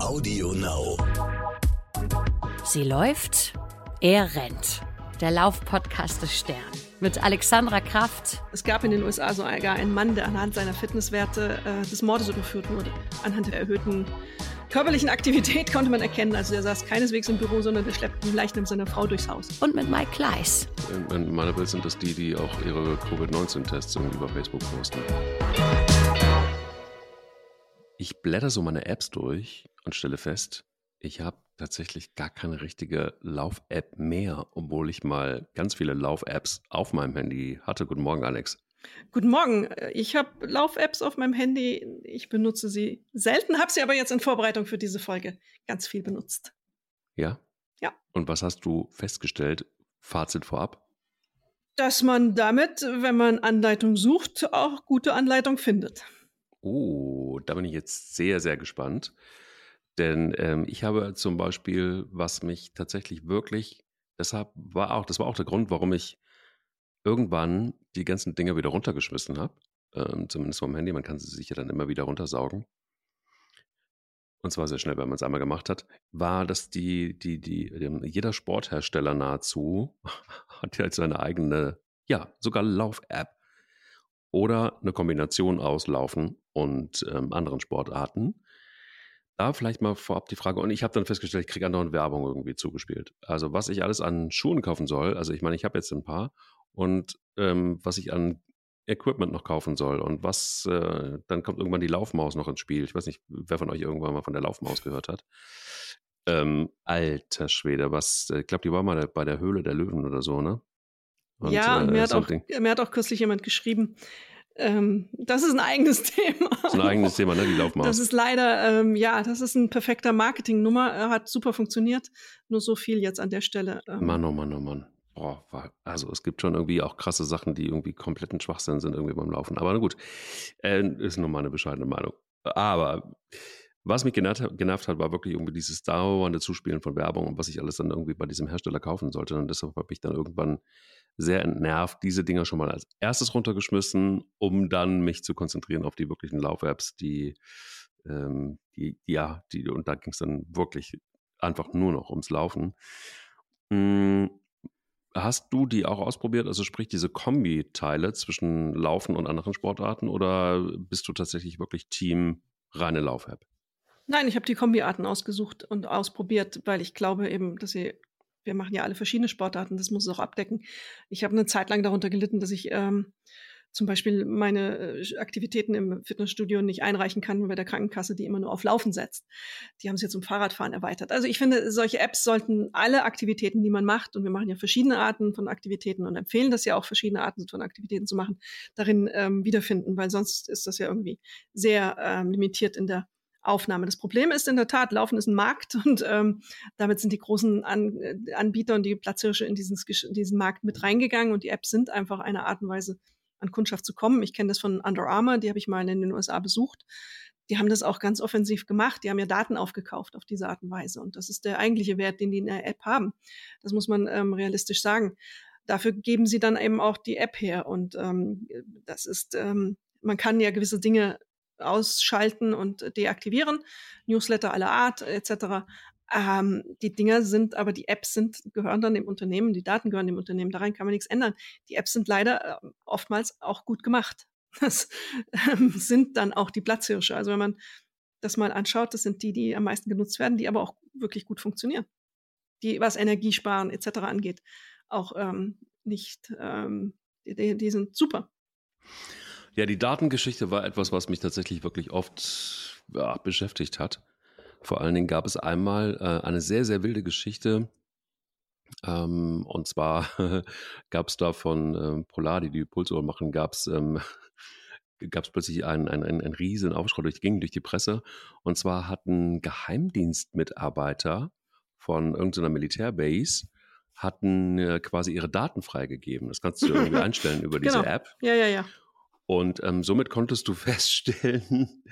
Audio Now. Sie läuft, er rennt. Der Laufpodcast des Stern. Mit Alexandra Kraft. Es gab in den USA sogar einen Mann, der anhand seiner Fitnesswerte äh, des Mordes überführt wurde. Anhand der erhöhten körperlichen Aktivität konnte man erkennen. Also er saß keineswegs im Büro, sondern der schleppte den Leichnam seiner Frau durchs Haus. Und mit Mike Kleiss. In meiner Welt sind das die, die auch ihre Covid-19-Tests irgendwie über Facebook posten. Ich blätter so meine Apps durch und stelle fest, ich habe tatsächlich gar keine richtige Lauf-App mehr, obwohl ich mal ganz viele Lauf-Apps auf meinem Handy hatte. Guten Morgen, Alex. Guten Morgen. Ich habe Lauf-Apps auf meinem Handy. Ich benutze sie selten, habe sie aber jetzt in Vorbereitung für diese Folge ganz viel benutzt. Ja? Ja. Und was hast du festgestellt? Fazit vorab? Dass man damit, wenn man Anleitung sucht, auch gute Anleitung findet. Oh, da bin ich jetzt sehr, sehr gespannt. Denn ähm, ich habe zum Beispiel, was mich tatsächlich wirklich, deshalb war auch, das war auch der Grund, warum ich irgendwann die ganzen Dinger wieder runtergeschmissen habe. Ähm, zumindest vom Handy, man kann sie sich ja dann immer wieder runtersaugen. Und zwar sehr schnell, wenn man es einmal gemacht hat, war, dass die, die, die, jeder Sporthersteller nahezu hat ja seine eigene, ja, sogar Lauf-App oder eine Kombination aus Laufen und ähm, anderen Sportarten. Da vielleicht mal vorab die Frage, und ich habe dann festgestellt, ich kriege andauernd Werbung irgendwie zugespielt. Also was ich alles an Schuhen kaufen soll, also ich meine, ich habe jetzt ein paar, und ähm, was ich an Equipment noch kaufen soll und was, äh, dann kommt irgendwann die Laufmaus noch ins Spiel. Ich weiß nicht, wer von euch irgendwann mal von der Laufmaus gehört hat. Ähm, alter Schwede, was, äh, ich glaube, die war mal bei der Höhle der Löwen oder so, ne? Und, ja, und mir, äh, hat auch, mir hat auch kürzlich jemand geschrieben, ähm, das ist ein eigenes Thema. Das ist ein eigenes Thema, ne? Die Laufmaus. Das ist leider, ähm, ja, das ist ein perfekter Marketingnummer. Äh, hat super funktioniert. Nur so viel jetzt an der Stelle. Ähm. Mann, oh Mann, oh Mann. Boah, also es gibt schon irgendwie auch krasse Sachen, die irgendwie kompletten Schwachsinn sind irgendwie beim Laufen. Aber na gut, äh, ist nur meine bescheidene Meinung. Aber was mich genervt, genervt, hat, war wirklich irgendwie dieses dauernde Zuspielen von Werbung und was ich alles dann irgendwie bei diesem Hersteller kaufen sollte. Und deshalb habe ich dann irgendwann sehr entnervt diese Dinger schon mal als erstes runtergeschmissen, um dann mich zu konzentrieren auf die wirklichen Lauf-Apps, die, ähm, die, ja, die, und da ging es dann wirklich einfach nur noch ums Laufen. Hm, hast du die auch ausprobiert, also sprich diese Kombi-Teile zwischen Laufen und anderen Sportarten oder bist du tatsächlich wirklich Team reine Lauf-App? Nein, ich habe die Kombiarten ausgesucht und ausprobiert, weil ich glaube eben, dass sie wir machen ja alle verschiedene Sportarten, das muss es auch abdecken. Ich habe eine Zeit lang darunter gelitten, dass ich ähm, zum Beispiel meine äh, Aktivitäten im Fitnessstudio nicht einreichen kann bei der Krankenkasse, die immer nur auf Laufen setzt. Die haben es jetzt zum Fahrradfahren erweitert. Also ich finde, solche Apps sollten alle Aktivitäten, die man macht, und wir machen ja verschiedene Arten von Aktivitäten und empfehlen das ja auch, verschiedene Arten von Aktivitäten zu machen, darin ähm, wiederfinden, weil sonst ist das ja irgendwie sehr ähm, limitiert in der Aufnahme. Das Problem ist in der Tat, Laufen ist ein Markt und ähm, damit sind die großen An äh, Anbieter und die Platzhirsche in diesen, in diesen Markt mit reingegangen und die Apps sind einfach eine Art und Weise, an Kundschaft zu kommen. Ich kenne das von Under Armour, die habe ich mal in den USA besucht. Die haben das auch ganz offensiv gemacht. Die haben ja Daten aufgekauft auf diese Art und Weise. Und das ist der eigentliche Wert, den die in der App haben. Das muss man ähm, realistisch sagen. Dafür geben sie dann eben auch die App her. Und ähm, das ist, ähm, man kann ja gewisse Dinge ausschalten und deaktivieren, Newsletter aller Art etc. Ähm, die Dinger sind, aber die Apps sind, gehören dann dem Unternehmen, die Daten gehören dem Unternehmen, daran kann man nichts ändern. Die Apps sind leider äh, oftmals auch gut gemacht. Das ähm, sind dann auch die Platzhirsche. Also wenn man das mal anschaut, das sind die, die am meisten genutzt werden, die aber auch wirklich gut funktionieren. Die, was Energiesparen etc. angeht, auch ähm, nicht, ähm, die, die sind super. Ja, die Datengeschichte war etwas, was mich tatsächlich wirklich oft ja, beschäftigt hat. Vor allen Dingen gab es einmal äh, eine sehr, sehr wilde Geschichte. Ähm, und zwar gab es da von ähm, Polar, die die Pulsuhr machen, gab es ähm, gab plötzlich einen, einen, einen, einen riesen Aufschrei durch, ging durch die Presse. Und zwar hatten Geheimdienstmitarbeiter von irgendeiner Militärbase hatten äh, quasi ihre Daten freigegeben. Das kannst du irgendwie einstellen über diese genau. App. Ja, ja, ja. Und ähm, somit konntest du feststellen,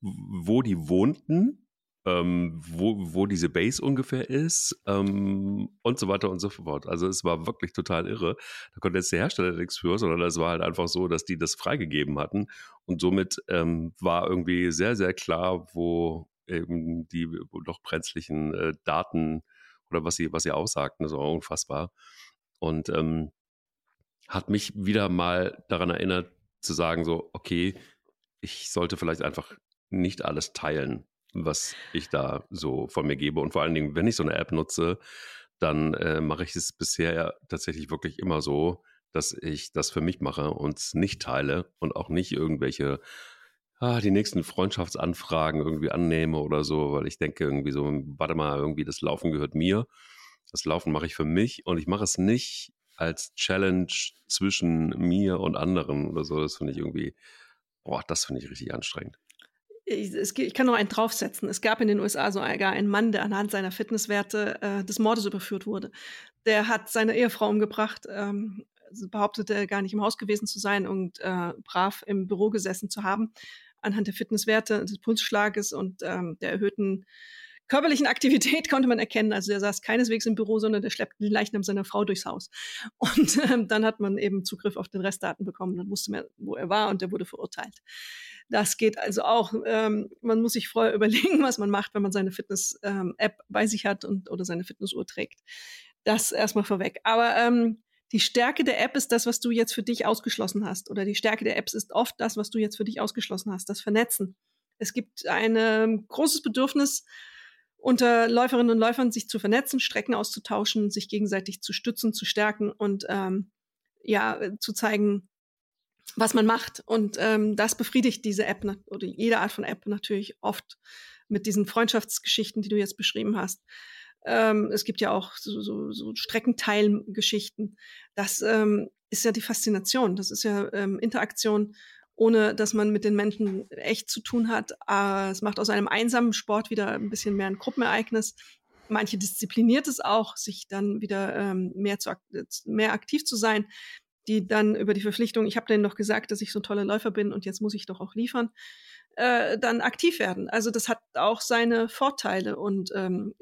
wo die wohnten, ähm, wo, wo diese Base ungefähr ist ähm, und so weiter und so fort. Also es war wirklich total irre. Da konnte jetzt der Hersteller nichts für, sondern es war halt einfach so, dass die das freigegeben hatten. Und somit ähm, war irgendwie sehr, sehr klar, wo, eben die doch brenzlichen äh, Daten oder was sie, was sie aussagten, das war unfassbar. Und ähm, hat mich wieder mal daran erinnert, zu sagen, so, okay, ich sollte vielleicht einfach nicht alles teilen, was ich da so von mir gebe. Und vor allen Dingen, wenn ich so eine App nutze, dann äh, mache ich es bisher ja tatsächlich wirklich immer so, dass ich das für mich mache und es nicht teile und auch nicht irgendwelche ah, die nächsten Freundschaftsanfragen irgendwie annehme oder so, weil ich denke irgendwie so, warte mal, irgendwie das Laufen gehört mir. Das Laufen mache ich für mich und ich mache es nicht als Challenge zwischen mir und anderen oder so. Das finde ich irgendwie, boah, das finde ich richtig anstrengend. Ich, es, ich, kann noch einen draufsetzen. Es gab in den USA sogar einen Mann, der anhand seiner Fitnesswerte äh, des Mordes überführt wurde. Der hat seine Ehefrau umgebracht, ähm, behauptete gar nicht im Haus gewesen zu sein und äh, brav im Büro gesessen zu haben anhand der Fitnesswerte, des Pulsschlages und ähm, der erhöhten körperlichen Aktivität konnte man erkennen. Also der saß keineswegs im Büro, sondern der schleppte den Leichnam seiner Frau durchs Haus. Und ähm, dann hat man eben Zugriff auf den Restdaten bekommen. Dann wusste man, wo er war und der wurde verurteilt. Das geht also auch. Ähm, man muss sich vorher überlegen, was man macht, wenn man seine Fitness-App ähm, bei sich hat und oder seine Fitnessuhr trägt. Das erstmal vorweg. Aber ähm, die Stärke der App ist das, was du jetzt für dich ausgeschlossen hast. Oder die Stärke der Apps ist oft das, was du jetzt für dich ausgeschlossen hast, das Vernetzen. Es gibt ein ähm, großes Bedürfnis unter Läuferinnen und Läufern, sich zu vernetzen, Strecken auszutauschen, sich gegenseitig zu stützen, zu stärken und ähm, ja, zu zeigen, was man macht. Und ähm, das befriedigt diese App oder jede Art von App natürlich oft mit diesen Freundschaftsgeschichten, die du jetzt beschrieben hast. Ähm, es gibt ja auch so, so, so Streckenteilgeschichten. Das ähm, ist ja die Faszination. Das ist ja ähm, Interaktion, ohne dass man mit den Menschen echt zu tun hat. Äh, es macht aus einem einsamen Sport wieder ein bisschen mehr ein Gruppenereignis. Manche diszipliniert es auch, sich dann wieder ähm, mehr, zu, mehr aktiv zu sein, die dann über die Verpflichtung, ich habe denen noch gesagt, dass ich so ein toller Läufer bin und jetzt muss ich doch auch liefern, äh, dann aktiv werden. Also das hat auch seine Vorteile und ähm,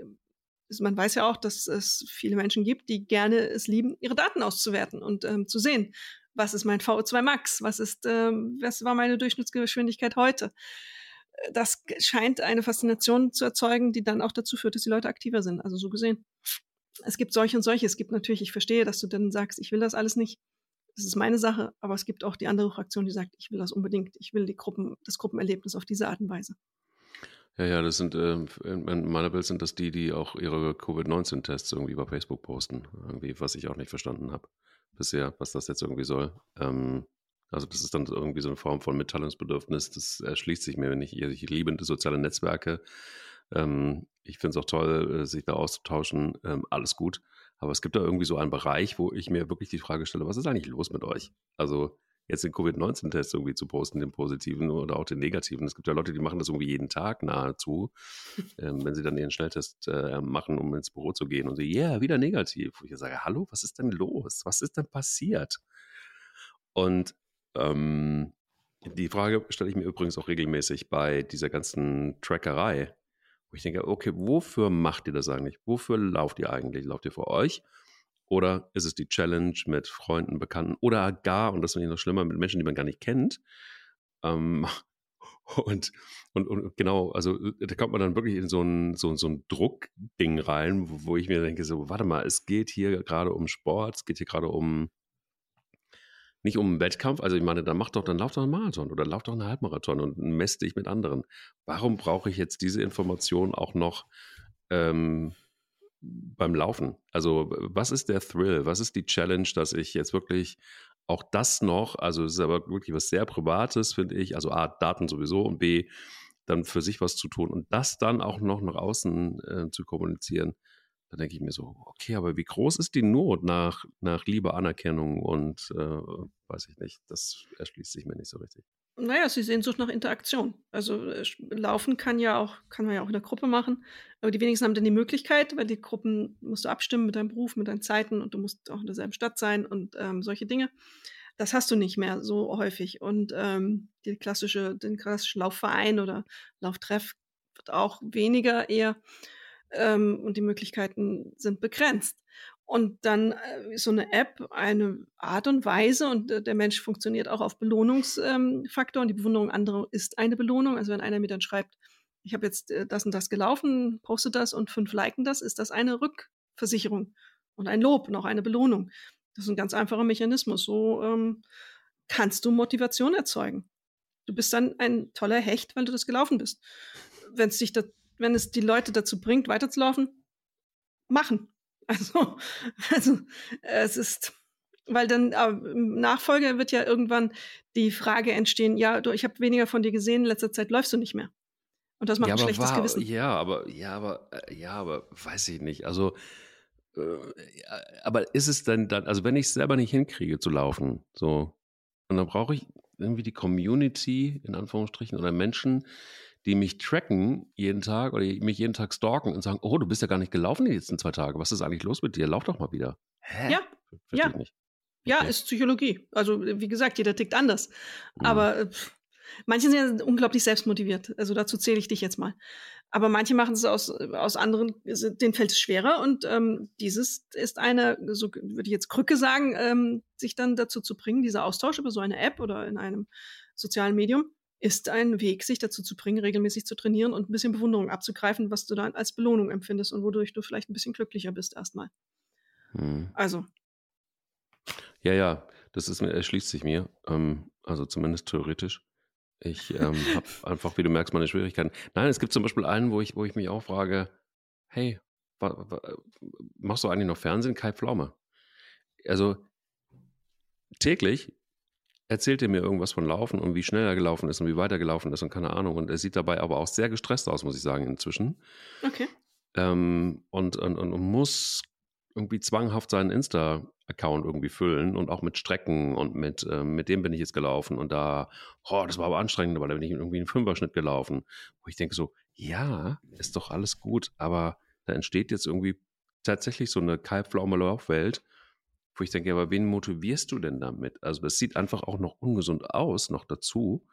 man weiß ja auch, dass es viele Menschen gibt, die gerne es lieben, ihre Daten auszuwerten und ähm, zu sehen, was ist mein VO2 Max, was ist, ähm, was war meine Durchschnittsgeschwindigkeit heute. Das scheint eine Faszination zu erzeugen, die dann auch dazu führt, dass die Leute aktiver sind. Also so gesehen. Es gibt solche und solche. Es gibt natürlich, ich verstehe, dass du dann sagst, ich will das alles nicht. Das ist meine Sache, aber es gibt auch die andere Fraktion, die sagt, ich will das unbedingt. Ich will die Gruppen, das Gruppenerlebnis auf diese Art und Weise. Ja, ja, das sind, äh, in meiner Welt sind das die, die auch ihre Covid-19-Tests irgendwie bei Facebook posten. Irgendwie, was ich auch nicht verstanden habe bisher, was das jetzt irgendwie soll. Ähm, also das ist dann irgendwie so eine Form von Mitteilungsbedürfnis. Das erschließt sich mir, wenn ich, ich liebe soziale Netzwerke. Ähm, ich finde es auch toll, äh, sich da auszutauschen. Ähm, alles gut. Aber es gibt da irgendwie so einen Bereich, wo ich mir wirklich die Frage stelle, was ist eigentlich los mit euch? Also jetzt den Covid-19-Test irgendwie zu posten, den positiven oder auch den negativen. Es gibt ja Leute, die machen das irgendwie jeden Tag nahezu, ähm, wenn sie dann ihren Schnelltest äh, machen, um ins Büro zu gehen und sie, ja, yeah, wieder negativ. Wo ich sage, hallo, was ist denn los? Was ist denn passiert? Und ähm, die Frage stelle ich mir übrigens auch regelmäßig bei dieser ganzen Trackerei, wo ich denke, okay, wofür macht ihr das eigentlich? Wofür lauft ihr eigentlich? Lauft ihr für euch? Oder ist es die Challenge mit Freunden, Bekannten oder gar, und das finde ich noch schlimmer, mit Menschen, die man gar nicht kennt? Ähm, und, und, und genau, also äh, da kommt man dann wirklich in so ein, so, so ein Druckding rein, wo, ich mir denke, so, warte mal, es geht hier gerade um Sport, es geht hier gerade um nicht um einen Wettkampf, also ich meine, dann mach doch, dann lauf doch einen Marathon oder lauf doch einen Halbmarathon und mess dich mit anderen. Warum brauche ich jetzt diese Information auch noch ähm, beim Laufen? Also, was ist der Thrill? Was ist die Challenge, dass ich jetzt wirklich auch das noch, also es ist aber wirklich was sehr Privates, finde ich, also A, Daten sowieso und B, dann für sich was zu tun und das dann auch noch nach außen äh, zu kommunizieren, da denke ich mir so, okay, aber wie groß ist die Not nach, nach Liebe, Anerkennung und äh, weiß ich nicht, das erschließt sich mir nicht so richtig. Naja, sie Sehnsucht nach Interaktion. Also äh, Laufen kann ja auch, kann man ja auch in der Gruppe machen. Aber die wenigsten haben dann die Möglichkeit, weil die Gruppen musst du abstimmen mit deinem Beruf, mit deinen Zeiten und du musst auch in derselben Stadt sein und ähm, solche Dinge. Das hast du nicht mehr so häufig. Und ähm, die klassische, den klassischen Laufverein oder Lauftreff wird auch weniger eher ähm, und die Möglichkeiten sind begrenzt. Und dann äh, so eine App eine Art und Weise und äh, der Mensch funktioniert auch auf Belohnungsfaktor ähm, und die Bewunderung anderer ist eine Belohnung. Also wenn einer mir dann schreibt, ich habe jetzt äh, das und das gelaufen, poste das und fünf liken das, ist das eine Rückversicherung und ein Lob und auch eine Belohnung. Das ist ein ganz einfacher Mechanismus. So ähm, kannst du Motivation erzeugen. Du bist dann ein toller Hecht, weil du das gelaufen bist. Wenn's dich da, wenn es die Leute dazu bringt, weiterzulaufen, machen. Also, also es ist, weil dann äh, im Nachfolger wird ja irgendwann die Frage entstehen, ja, du, ich habe weniger von dir gesehen, in letzter Zeit läufst du nicht mehr. Und das macht ja, ein schlechtes war, Gewissen. Ja, aber, ja, aber, äh, ja, aber weiß ich nicht. Also, äh, aber ist es denn dann, also wenn ich es selber nicht hinkriege zu laufen, so, und dann brauche ich irgendwie die Community, in Anführungsstrichen, oder Menschen, die mich tracken jeden Tag oder mich jeden Tag stalken und sagen, oh, du bist ja gar nicht gelaufen die letzten zwei Tage. Was ist eigentlich los mit dir? Lauf doch mal wieder. Hä? Ja. Verstehe ja. ich nicht. Ja, ist Psychologie. Also, wie gesagt, jeder tickt anders. Mhm. Aber äh, manche sind ja unglaublich selbstmotiviert. Also dazu zähle ich dich jetzt mal. Aber manche machen es aus, aus anderen, denen fällt es schwerer. Und ähm, dieses ist eine, so würde ich jetzt Krücke sagen, ähm, sich dann dazu zu bringen, dieser Austausch über so eine App oder in einem sozialen Medium, ist ein Weg, sich dazu zu bringen, regelmäßig zu trainieren und ein bisschen Bewunderung abzugreifen, was du dann als Belohnung empfindest und wodurch du vielleicht ein bisschen glücklicher bist erstmal. Hm. Also. Ja, ja, das ist, erschließt sich mir. Ähm, also zumindest theoretisch. Ich ähm, habe einfach, wie du merkst, meine Schwierigkeiten. Nein, es gibt zum Beispiel einen, wo ich, wo ich mich auch frage, hey, machst du eigentlich noch Fernsehen? Kai Pflaume. Also täglich erzählt er mir irgendwas von Laufen und wie schnell er gelaufen ist und wie weit er gelaufen ist und keine Ahnung. Und er sieht dabei aber auch sehr gestresst aus, muss ich sagen, inzwischen. Okay. Ähm, und, und, und muss irgendwie zwanghaft seinen Insta-Account irgendwie füllen und auch mit Strecken und mit, ähm, mit dem bin ich jetzt gelaufen und da, oh, das war aber anstrengend, aber da bin ich irgendwie einen Fünferschnitt gelaufen. Wo ich denke so, ja, ist doch alles gut, aber da entsteht jetzt irgendwie tatsächlich so eine kalbpflaume Laufwelt, wo ich denke, aber wen motivierst du denn damit? Also das sieht einfach auch noch ungesund aus, noch dazu.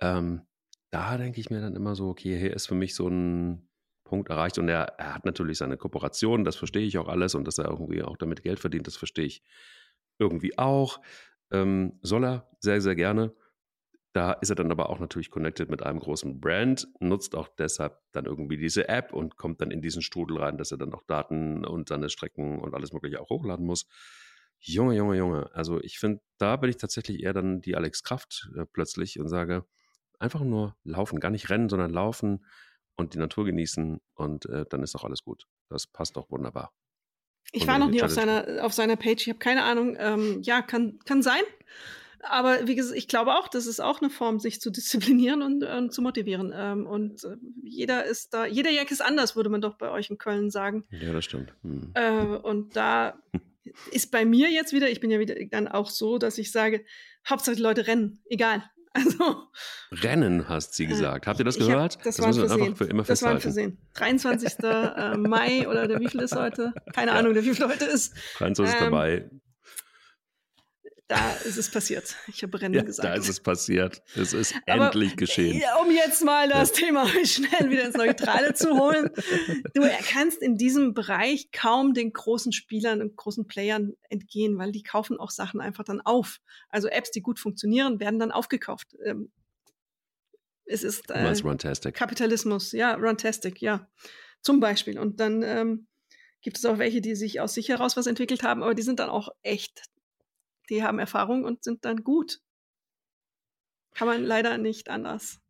Ähm, da denke ich mir dann immer so, okay, hier ist für mich so ein Punkt erreicht und er, er hat natürlich seine Kooperation, das verstehe ich auch alles und dass er irgendwie auch damit Geld verdient, das verstehe ich irgendwie auch. Ähm, soll er sehr, sehr gerne. Da ist er dann aber auch natürlich connected mit einem großen Brand, nutzt auch deshalb dann irgendwie diese App und kommt dann in diesen Strudel rein, dass er dann auch Daten und seine Strecken und alles Mögliche auch hochladen muss. Junge, Junge, Junge. Also ich finde, da bin ich tatsächlich eher dann die Alex Kraft äh, plötzlich und sage, einfach nur laufen, gar nicht rennen, sondern laufen und die Natur genießen und äh, dann ist doch alles gut. Das passt doch wunderbar. Ich war noch nie auf seiner, auf seiner Page, ich habe keine Ahnung. Ähm, ja, kann, kann sein. Aber wie gesagt, ich glaube auch, das ist auch eine Form, sich zu disziplinieren und äh, zu motivieren. Ähm, und äh, jeder ist da, jeder Jack ist anders, würde man doch bei euch in Köln sagen. Ja, das stimmt. Hm. Äh, und da ist bei mir jetzt wieder, ich bin ja wieder dann auch so, dass ich sage, Hauptsache die Leute rennen, egal. Also, Rennen, hast sie äh, gesagt. Habt ihr das gehört? Hab, das, das wir einfach für immer das war ein Versehen. 23. äh, Mai oder der wievielte ist heute? Keine ja. Ahnung, der wievielte heute ist. 23. Ähm, Mai da ist es passiert. Ich habe Rennen ja, gesagt. Da ist es passiert. Es ist Aber, endlich geschehen. Um jetzt mal das ja. Thema schnell wieder ins Neutrale zu holen. Du kannst in diesem Bereich kaum den großen Spielern und großen Playern entgehen, weil die kaufen auch Sachen einfach dann auf. Also Apps, die gut funktionieren, werden dann aufgekauft. Ähm, es ist äh. Kapitalismus, ja, Runtastic, ja. Zum Beispiel. Und dann ähm, gibt es auch welche, die sich aus sich heraus was entwickelt haben, aber die sind dann auch echt die haben Erfahrung und sind dann gut. Kann man leider nicht anders.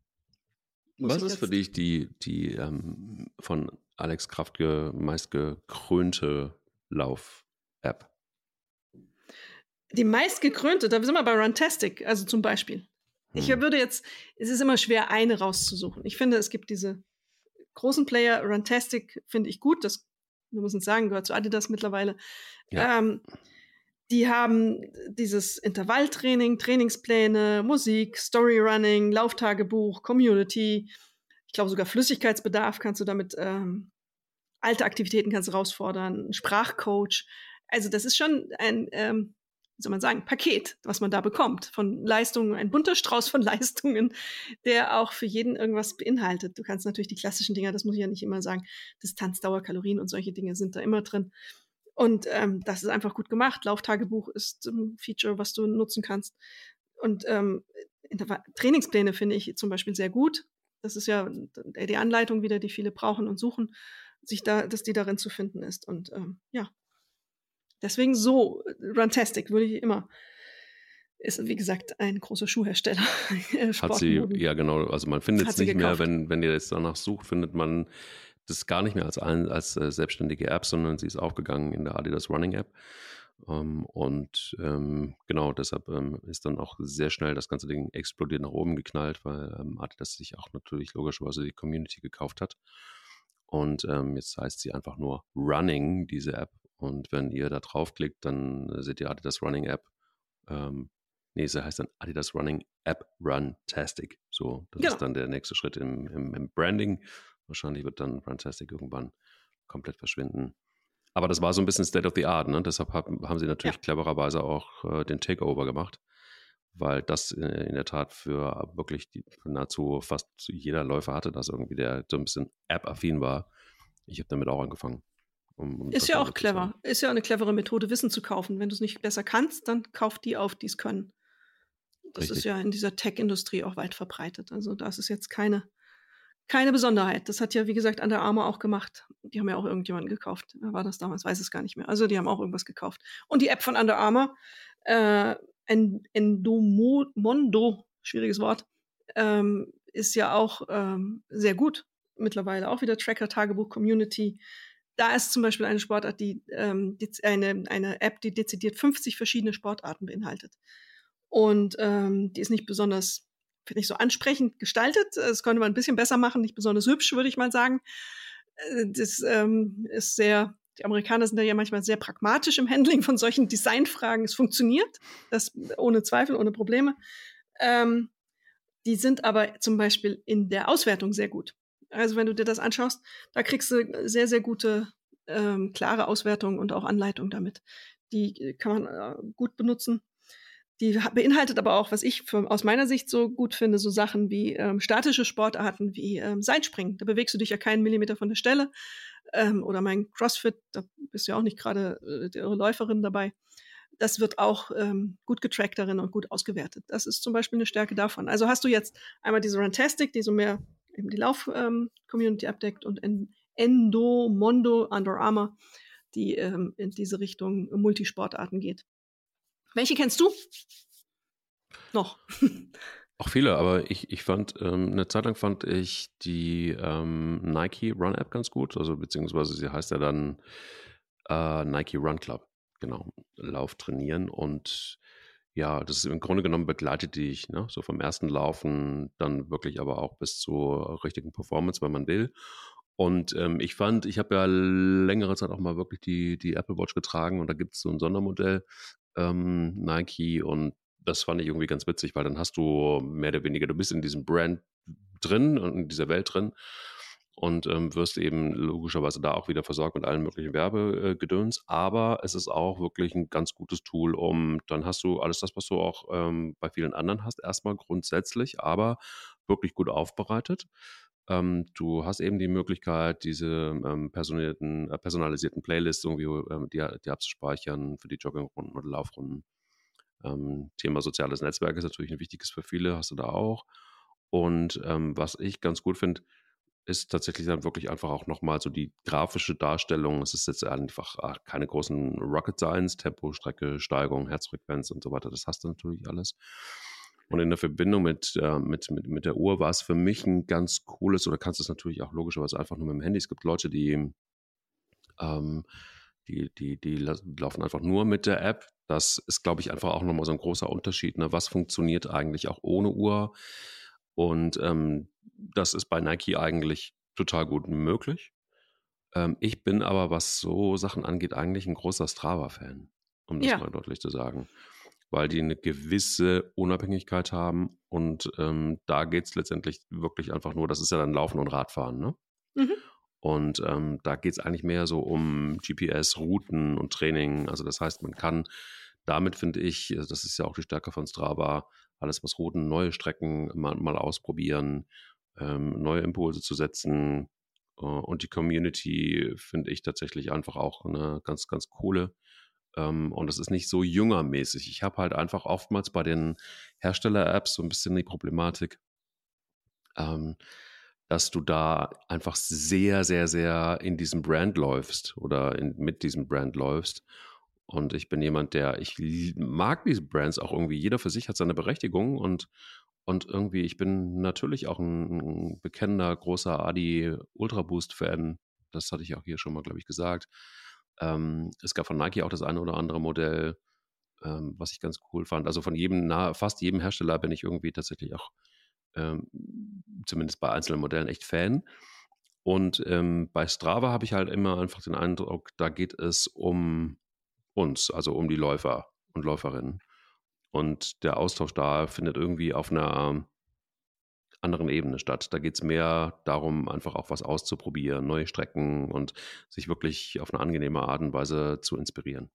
Was ist für dich die, die ähm, von Alex Kraft ge meist gekrönte Lauf-App? Die meist gekrönte, da sind wir bei Runtastic, also zum Beispiel. Hm. Ich würde jetzt, es ist immer schwer, eine rauszusuchen. Ich finde, es gibt diese großen Player, Runtastic finde ich gut, das, wir müssen sagen, gehört zu Adidas mittlerweile. Ja. Ähm, die haben dieses Intervalltraining, Trainingspläne, Musik, Storyrunning, Lauftagebuch, Community. Ich glaube sogar Flüssigkeitsbedarf kannst du damit, ähm, alte Aktivitäten kannst du rausfordern, Sprachcoach. Also das ist schon ein, ähm, wie soll man sagen, Paket, was man da bekommt von Leistungen, ein bunter Strauß von Leistungen, der auch für jeden irgendwas beinhaltet. Du kannst natürlich die klassischen Dinger, das muss ich ja nicht immer sagen, Distanzdauer, Kalorien und solche Dinge sind da immer drin. Und ähm, das ist einfach gut gemacht. Lauftagebuch ist ein Feature, was du nutzen kannst. Und ähm, Trainingspläne finde ich zum Beispiel sehr gut. Das ist ja die Anleitung wieder, die viele brauchen und suchen, sich da, dass die darin zu finden ist. Und ähm, ja, deswegen so Runtastic würde ich immer ist, wie gesagt, ein großer Schuhhersteller. Hat sie, ja genau, also man findet es nicht gekauft. mehr, wenn, wenn ihr jetzt danach sucht, findet man das gar nicht mehr als, ein, als äh, selbstständige App, sondern sie ist aufgegangen in der Adidas Running App. Ähm, und ähm, genau, deshalb ähm, ist dann auch sehr schnell das ganze Ding explodiert nach oben geknallt, weil ähm, Adidas sich auch natürlich logischerweise die Community gekauft hat. Und ähm, jetzt heißt sie einfach nur Running, diese App. Und wenn ihr da draufklickt, dann seht ihr Adidas Running App. Ähm, nee, sie heißt dann Adidas Running App Runtastic. So, das genau. ist dann der nächste Schritt im, im, im Branding. Wahrscheinlich wird dann Runtastic irgendwann komplett verschwinden. Aber das war so ein bisschen State of the Art, ne? Deshalb haben, sie natürlich ja. clevererweise auch äh, den Takeover gemacht, weil das in, in der Tat für wirklich die, für nahezu fast jeder Läufer hatte das irgendwie, der so ein bisschen App-affin war. Ich habe damit auch angefangen. Um, um ist ja auch clever. Ist ja eine clevere Methode, Wissen zu kaufen. Wenn du es nicht besser kannst, dann kauf die auf, die es können. Das Richtig. ist ja in dieser Tech-Industrie auch weit verbreitet. Also das ist jetzt keine keine Besonderheit. Das hat ja, wie gesagt, Under Armour auch gemacht. Die haben ja auch irgendjemanden gekauft. Wer war das damals? Weiß es gar nicht mehr. Also die haben auch irgendwas gekauft. Und die App von Under Armour, äh, Endomondo, schwieriges Wort, ähm, ist ja auch ähm, sehr gut mittlerweile. Auch wieder Tracker, Tagebuch, Community. Da ist zum Beispiel eine Sportart, die, ähm, eine, eine App, die dezidiert 50 verschiedene Sportarten beinhaltet. Und ähm, die ist nicht besonders finde ich, so ansprechend gestaltet. Das konnte man ein bisschen besser machen, nicht besonders hübsch, würde ich mal sagen. Äh, das ähm, ist sehr, die Amerikaner sind da ja manchmal sehr pragmatisch im Handling von solchen Designfragen. Es funktioniert, das ohne Zweifel, ohne Probleme. Ähm, die sind aber zum Beispiel in der Auswertung sehr gut. Also wenn du dir das anschaust, da kriegst du sehr, sehr gute, ähm, klare Auswertungen und auch Anleitungen damit. Die kann man äh, gut benutzen. Die beinhaltet aber auch, was ich für, aus meiner Sicht so gut finde, so Sachen wie ähm, statische Sportarten wie ähm, Seilspringen. Da bewegst du dich ja keinen Millimeter von der Stelle. Ähm, oder mein CrossFit, da bist du ja auch nicht gerade äh, Läuferin dabei. Das wird auch ähm, gut getrackt darin und gut ausgewertet. Das ist zum Beispiel eine Stärke davon. Also hast du jetzt einmal diese Runtastic, die so mehr eben die Lauf-Community ähm, abdeckt und Endo, Mondo, Under Armour, die ähm, in diese Richtung Multisportarten geht. Welche kennst du? Noch. Auch viele, aber ich, ich fand, ähm, eine Zeit lang fand ich die ähm, Nike Run App ganz gut, also beziehungsweise sie heißt ja dann äh, Nike Run Club, genau, Lauf trainieren und ja, das ist im Grunde genommen begleitet dich, ne? so vom ersten Laufen, dann wirklich aber auch bis zur richtigen Performance, wenn man will. Und ähm, ich fand, ich habe ja längere Zeit auch mal wirklich die, die Apple Watch getragen und da gibt es so ein Sondermodell, ähm, Nike und das fand ich irgendwie ganz witzig, weil dann hast du mehr oder weniger, du bist in diesem Brand drin und in dieser Welt drin und ähm, wirst eben logischerweise da auch wieder versorgt mit allen möglichen Werbegedöns. Aber es ist auch wirklich ein ganz gutes Tool, um dann hast du alles das, was du auch ähm, bei vielen anderen hast, erstmal grundsätzlich, aber wirklich gut aufbereitet. Ähm, du hast eben die Möglichkeit, diese ähm, personalisierten, äh, personalisierten Playlists irgendwie ähm, die, die abzuspeichern für die Joggingrunden oder Laufrunden. Ähm, Thema soziales Netzwerk ist natürlich ein wichtiges für viele, hast du da auch. Und ähm, was ich ganz gut finde, ist tatsächlich dann wirklich einfach auch nochmal so die grafische Darstellung. Es ist jetzt einfach ach, keine großen Rocket Science, Tempo, Strecke, Steigung, Herzfrequenz und so weiter. Das hast du natürlich alles. Und in der Verbindung mit, äh, mit, mit, mit der Uhr war es für mich ein ganz cooles, oder kannst du es natürlich auch logischerweise einfach nur mit dem Handy. Es gibt Leute, die, ähm, die, die, die laufen einfach nur mit der App. Das ist, glaube ich, einfach auch nochmal so ein großer Unterschied. Ne? Was funktioniert eigentlich auch ohne Uhr? Und ähm, das ist bei Nike eigentlich total gut möglich. Ähm, ich bin aber, was so Sachen angeht, eigentlich ein großer Strava-Fan, um das ja. mal deutlich zu sagen weil die eine gewisse Unabhängigkeit haben. Und ähm, da geht es letztendlich wirklich einfach nur, das ist ja dann Laufen und Radfahren, ne? Mhm. Und ähm, da geht es eigentlich mehr so um GPS, Routen und Training. Also das heißt, man kann damit, finde ich, also das ist ja auch die Stärke von Strava, alles was Routen, neue Strecken mal, mal ausprobieren, ähm, neue Impulse zu setzen. Äh, und die Community finde ich tatsächlich einfach auch eine ganz, ganz coole. Ähm, und das ist nicht so jüngermäßig. Ich habe halt einfach oftmals bei den Hersteller-Apps so ein bisschen die Problematik, ähm, dass du da einfach sehr, sehr, sehr in diesem Brand läufst oder in, mit diesem Brand läufst. Und ich bin jemand, der, ich mag diese Brands auch irgendwie. Jeder für sich hat seine Berechtigung und, und irgendwie, ich bin natürlich auch ein, ein bekennender, großer Adi Ultra Boost Fan. Das hatte ich auch hier schon mal, glaube ich, gesagt. Ähm, es gab von Nike auch das eine oder andere Modell, ähm, was ich ganz cool fand. Also von jedem, fast jedem Hersteller bin ich irgendwie tatsächlich auch, ähm, zumindest bei einzelnen Modellen, echt Fan. Und ähm, bei Strava habe ich halt immer einfach den Eindruck, da geht es um uns, also um die Läufer und Läuferinnen. Und der Austausch da findet irgendwie auf einer anderen Ebene statt. Da geht es mehr darum, einfach auch was auszuprobieren, neue Strecken und sich wirklich auf eine angenehme Art und Weise zu inspirieren.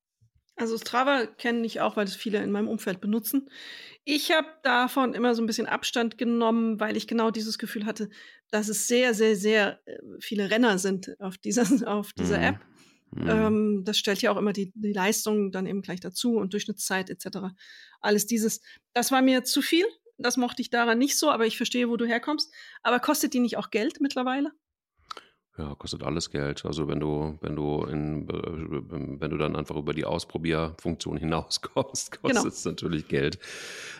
Also Strava kenne ich auch, weil es viele in meinem Umfeld benutzen. Ich habe davon immer so ein bisschen Abstand genommen, weil ich genau dieses Gefühl hatte, dass es sehr, sehr, sehr äh, viele Renner sind auf dieser, auf dieser mhm. App. Mhm. Ähm, das stellt ja auch immer die, die Leistung dann eben gleich dazu und Durchschnittszeit etc. Alles dieses. Das war mir zu viel. Das mochte ich daran nicht so, aber ich verstehe, wo du herkommst. Aber kostet die nicht auch Geld mittlerweile? Ja, kostet alles Geld. Also wenn du, wenn du in, äh, wenn du dann einfach über die Ausprobierfunktion hinauskommst, kostet genau. es natürlich Geld.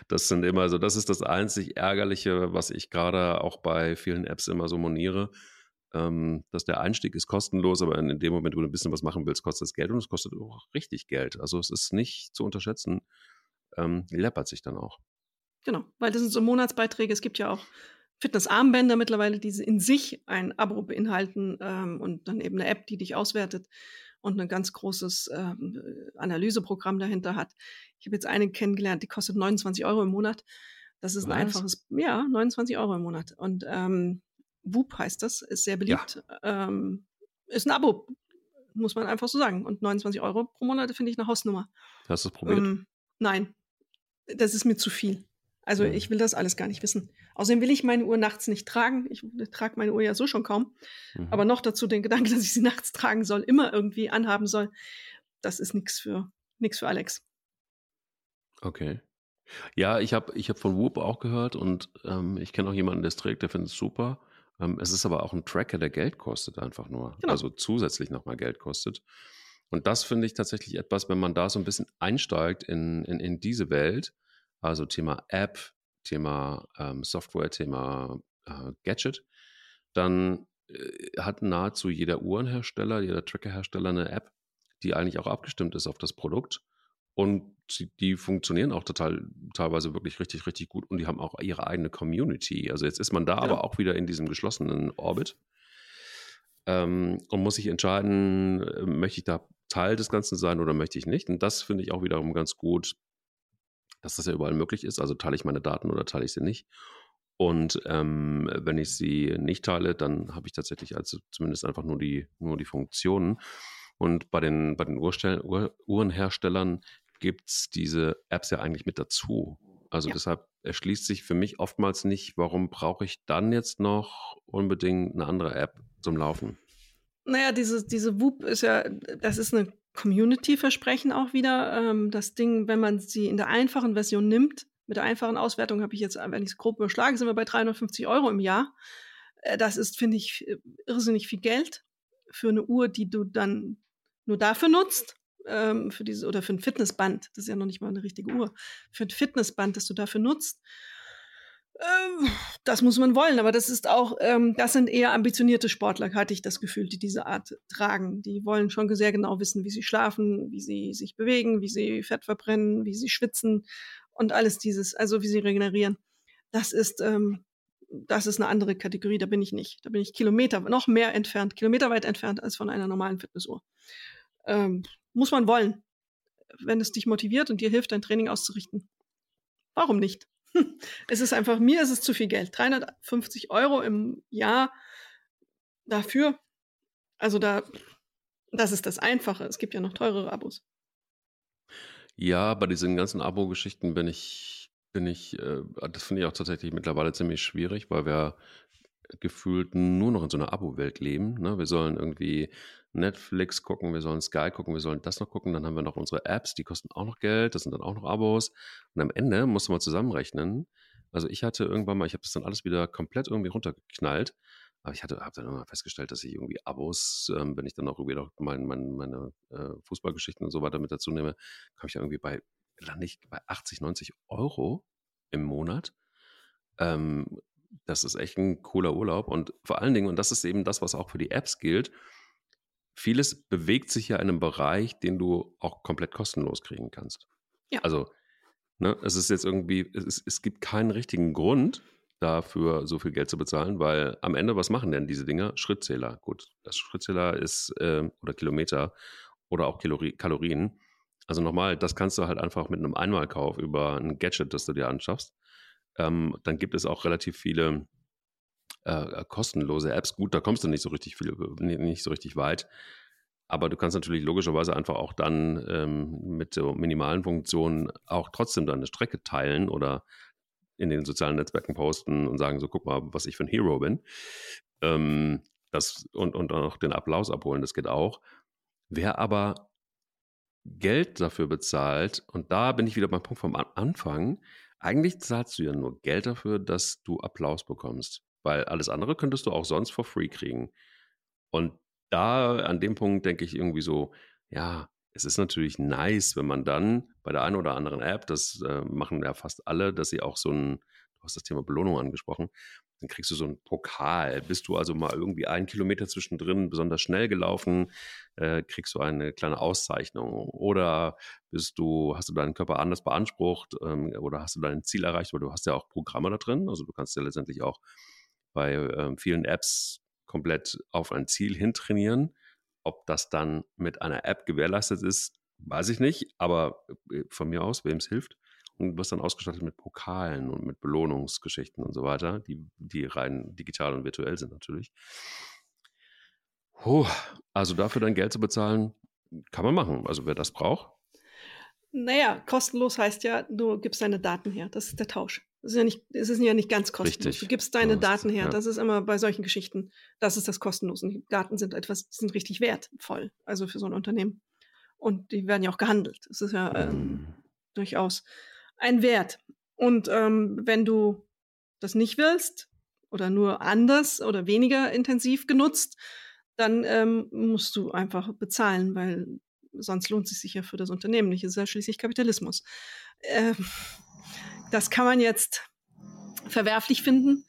Das sind immer so, das ist das einzig Ärgerliche, was ich gerade auch bei vielen Apps immer so moniere. Ähm, dass der Einstieg ist kostenlos, aber in, in, dem Moment, wo du ein bisschen was machen willst, kostet es Geld und es kostet auch richtig Geld. Also es ist nicht zu unterschätzen, ähm, läppert sich dann auch. Genau, weil das sind so Monatsbeiträge. Es gibt ja auch Fitnessarmbänder mittlerweile, die in sich ein Abo beinhalten ähm, und dann eben eine App, die dich auswertet und ein ganz großes ähm, Analyseprogramm dahinter hat. Ich habe jetzt eine kennengelernt, die kostet 29 Euro im Monat. Das ist Was? ein einfaches, ja, 29 Euro im Monat. Und ähm, Whoop heißt das, ist sehr beliebt. Ja. Ähm, ist ein Abo, muss man einfach so sagen. Und 29 Euro pro Monat finde ich eine Hausnummer. Hast du es probiert? Ähm, nein, das ist mir zu viel. Also ich will das alles gar nicht wissen. Außerdem will ich meine Uhr nachts nicht tragen. Ich trage meine Uhr ja so schon kaum. Mhm. Aber noch dazu den Gedanke, dass ich sie nachts tragen soll, immer irgendwie anhaben soll, das ist nichts für, nix für Alex. Okay. Ja, ich habe ich hab von Whoop auch gehört und ähm, ich kenne auch jemanden, der es trägt, der findet es super. Ähm, es ist aber auch ein Tracker, der Geld kostet einfach nur. Genau. Also zusätzlich nochmal Geld kostet. Und das finde ich tatsächlich etwas, wenn man da so ein bisschen einsteigt in, in, in diese Welt, also Thema App, Thema ähm, Software, Thema äh, Gadget, dann äh, hat nahezu jeder Uhrenhersteller, jeder Trackerhersteller eine App, die eigentlich auch abgestimmt ist auf das Produkt. Und die, funktionieren auch total, teilweise wirklich richtig, richtig gut und die haben auch ihre eigene Community. Also jetzt ist man da ja. aber auch wieder in diesem geschlossenen Orbit ähm, und muss sich entscheiden, äh, möchte ich da Teil des Ganzen sein oder möchte ich nicht. Und das finde ich auch wiederum ganz gut, dass das ja überall möglich ist. Also teile ich meine Daten oder teile ich sie nicht. Und ähm, wenn ich sie nicht teile, dann habe ich tatsächlich also zumindest einfach nur die, nur die Funktionen. Und bei den, bei den Uhr, Uhrenherstellern gibt es diese Apps ja eigentlich mit dazu. Also ja. deshalb erschließt sich für mich oftmals nicht, warum brauche ich dann jetzt noch unbedingt eine andere App zum Laufen. Naja, diese, diese Whoop ist ja, das ist eine Community-Versprechen auch wieder. Ähm, das Ding, wenn man sie in der einfachen Version nimmt, mit der einfachen Auswertung habe ich jetzt, wenn ich es grob überschlage, sind wir bei 350 Euro im Jahr. Äh, das ist, finde ich, äh, irrsinnig viel Geld für eine Uhr, die du dann nur dafür nutzt. Ähm, für diese, oder für ein Fitnessband, das ist ja noch nicht mal eine richtige Uhr, für ein Fitnessband, das du dafür nutzt. Ähm, das muss man wollen, aber das ist auch, ähm, das sind eher ambitionierte Sportler, hatte ich das Gefühl, die diese Art tragen. Die wollen schon sehr genau wissen, wie sie schlafen, wie sie sich bewegen, wie sie Fett verbrennen, wie sie schwitzen und alles dieses, also wie sie regenerieren. Das ist, ähm, das ist eine andere Kategorie, da bin ich nicht. Da bin ich Kilometer, noch mehr entfernt, kilometerweit entfernt als von einer normalen Fitnessuhr. Muss man wollen, wenn es dich motiviert und dir hilft, dein Training auszurichten. Warum nicht? Es ist einfach, mir ist es zu viel Geld. 350 Euro im Jahr dafür. Also da, das ist das Einfache. Es gibt ja noch teurere Abos. Ja, bei diesen ganzen Abo-Geschichten bin ich, bin ich, äh, das finde ich auch tatsächlich mittlerweile ziemlich schwierig, weil wir gefühlt nur noch in so einer Abo-Welt leben. Ne? Wir sollen irgendwie Netflix gucken, wir sollen Sky gucken, wir sollen das noch gucken. Dann haben wir noch unsere Apps, die kosten auch noch Geld, das sind dann auch noch Abos. Und am Ende muss man zusammenrechnen, Also ich hatte irgendwann mal, ich habe das dann alles wieder komplett irgendwie runtergeknallt. Aber ich habe dann immer festgestellt, dass ich irgendwie Abos, ähm, wenn ich dann auch irgendwie noch mein, mein, meine äh, Fußballgeschichten und so weiter mit dazu nehme, komme ich irgendwie bei, lande ich bei 80, 90 Euro im Monat. Ähm, das ist echt ein cooler Urlaub. Und vor allen Dingen, und das ist eben das, was auch für die Apps gilt, vieles bewegt sich ja in einem Bereich, den du auch komplett kostenlos kriegen kannst. Ja. Also, ne, es ist jetzt irgendwie, es, es gibt keinen richtigen Grund, dafür so viel Geld zu bezahlen, weil am Ende, was machen denn diese Dinger? Schrittzähler. Gut, das Schrittzähler ist, äh, oder Kilometer oder auch Kalori Kalorien. Also nochmal, das kannst du halt einfach mit einem Einmalkauf über ein Gadget, das du dir anschaffst. Ähm, dann gibt es auch relativ viele äh, kostenlose Apps. Gut, da kommst du nicht so richtig viel, nicht so richtig weit. Aber du kannst natürlich logischerweise einfach auch dann ähm, mit so minimalen Funktionen auch trotzdem deine Strecke teilen oder in den sozialen Netzwerken posten und sagen, so guck mal, was ich für ein Hero bin. Ähm, das, und, und auch den Applaus abholen, das geht auch. Wer aber Geld dafür bezahlt, und da bin ich wieder beim Punkt vom Anfang, eigentlich zahlst du ja nur Geld dafür, dass du Applaus bekommst, weil alles andere könntest du auch sonst for free kriegen. Und da an dem Punkt denke ich irgendwie so, ja, es ist natürlich nice, wenn man dann bei der einen oder anderen App, das äh, machen ja fast alle, dass sie auch so ein, du hast das Thema Belohnung angesprochen, dann kriegst du so einen Pokal. Bist du also mal irgendwie einen Kilometer zwischendrin besonders schnell gelaufen, äh, kriegst du eine kleine Auszeichnung. Oder bist du, hast du deinen Körper anders beansprucht ähm, oder hast du dein Ziel erreicht, weil du hast ja auch Programme da drin. Also du kannst ja letztendlich auch bei ähm, vielen Apps komplett auf ein Ziel hintrainieren. Ob das dann mit einer App gewährleistet ist, weiß ich nicht, aber äh, von mir aus, wem es hilft. Und du wirst dann ausgestattet mit Pokalen und mit Belohnungsgeschichten und so weiter, die, die rein digital und virtuell sind natürlich. Puh, also dafür dann Geld zu bezahlen, kann man machen. Also wer das braucht. Naja, kostenlos heißt ja, du gibst deine Daten her. Das ist der Tausch. Das ist ja nicht, es ist ja nicht ganz kostenlos. Richtig. Du gibst deine Daten her. Ja. Das ist immer bei solchen Geschichten, das ist das kostenlos. Und die Daten sind etwas, sind richtig wertvoll, also für so ein Unternehmen. Und die werden ja auch gehandelt. Das ist ja ähm, mhm. durchaus ein Wert. Und ähm, wenn du das nicht willst oder nur anders oder weniger intensiv genutzt, dann ähm, musst du einfach bezahlen, weil sonst lohnt es sich ja für das Unternehmen nicht. Es ist ja schließlich Kapitalismus. Ähm, das kann man jetzt verwerflich finden.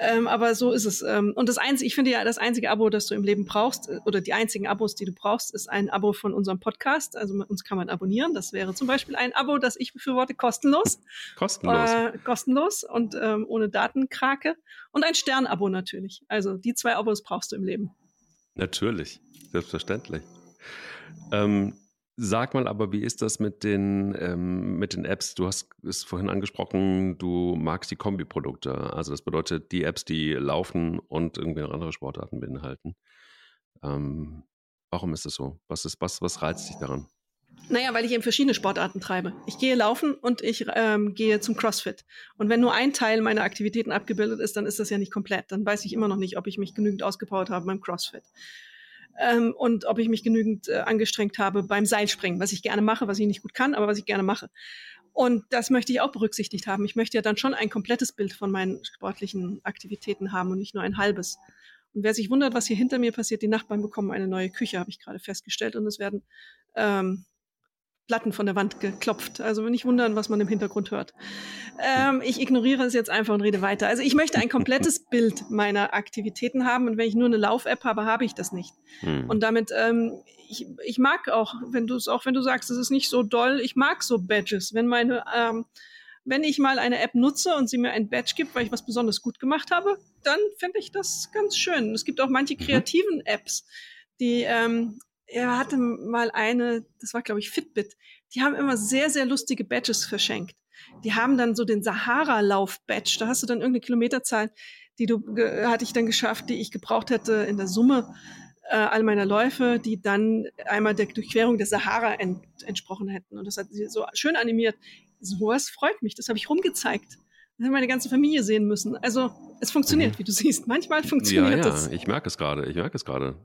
Ähm, aber so ist es. Ähm, und das einzige, ich finde ja, das einzige Abo, das du im Leben brauchst, äh, oder die einzigen Abos, die du brauchst, ist ein Abo von unserem Podcast. Also uns kann man abonnieren. Das wäre zum Beispiel ein Abo, das ich befürworte, kostenlos. Kostenlos. Äh, kostenlos und ähm, ohne Datenkrake. Und ein Stern-Abo natürlich. Also die zwei Abos brauchst du im Leben. Natürlich, selbstverständlich. Ähm, Sag mal aber, wie ist das mit den, ähm, mit den Apps? Du hast es vorhin angesprochen, du magst die Kombiprodukte. Also das bedeutet die Apps, die laufen und irgendwie andere Sportarten beinhalten. Ähm, warum ist das so? Was, ist, was, was reizt dich daran? Naja, weil ich eben verschiedene Sportarten treibe. Ich gehe laufen und ich ähm, gehe zum CrossFit. Und wenn nur ein Teil meiner Aktivitäten abgebildet ist, dann ist das ja nicht komplett. Dann weiß ich immer noch nicht, ob ich mich genügend ausgepowert habe beim CrossFit ähm, und ob ich mich genügend äh, angestrengt habe beim Seilspringen, was ich gerne mache, was ich nicht gut kann, aber was ich gerne mache. Und das möchte ich auch berücksichtigt haben. Ich möchte ja dann schon ein komplettes Bild von meinen sportlichen Aktivitäten haben und nicht nur ein halbes. Und wer sich wundert, was hier hinter mir passiert, die Nachbarn bekommen eine neue Küche, habe ich gerade festgestellt. Und es werden ähm, Platten von der Wand geklopft. Also nicht wundern, was man im Hintergrund hört. Ähm, ich ignoriere es jetzt einfach und rede weiter. Also ich möchte ein komplettes Bild meiner Aktivitäten haben und wenn ich nur eine Lauf-App habe, habe ich das nicht. Hm. Und damit, ähm, ich, ich mag auch, wenn du es auch, wenn du sagst, es ist nicht so doll, ich mag so Badges. Wenn meine, ähm, wenn ich mal eine App nutze und sie mir ein Badge gibt, weil ich was besonders gut gemacht habe, dann finde ich das ganz schön. Es gibt auch manche mhm. kreativen Apps, die ähm, er hatte mal eine, das war glaube ich Fitbit, die haben immer sehr, sehr lustige Badges verschenkt. Die haben dann so den Sahara-Lauf-Badge, da hast du dann irgendeine Kilometerzahl, die du, hatte ich dann geschafft, die ich gebraucht hätte in der Summe äh, all meiner Läufe, die dann einmal der Durchquerung der Sahara ent, entsprochen hätten. Und das hat sie so schön animiert. Sowas freut mich, das habe ich rumgezeigt. Das hat meine ganze Familie sehen müssen. Also es funktioniert, mhm. wie du siehst. Manchmal funktioniert ja, ja, ich merke es gerade, ich merke es gerade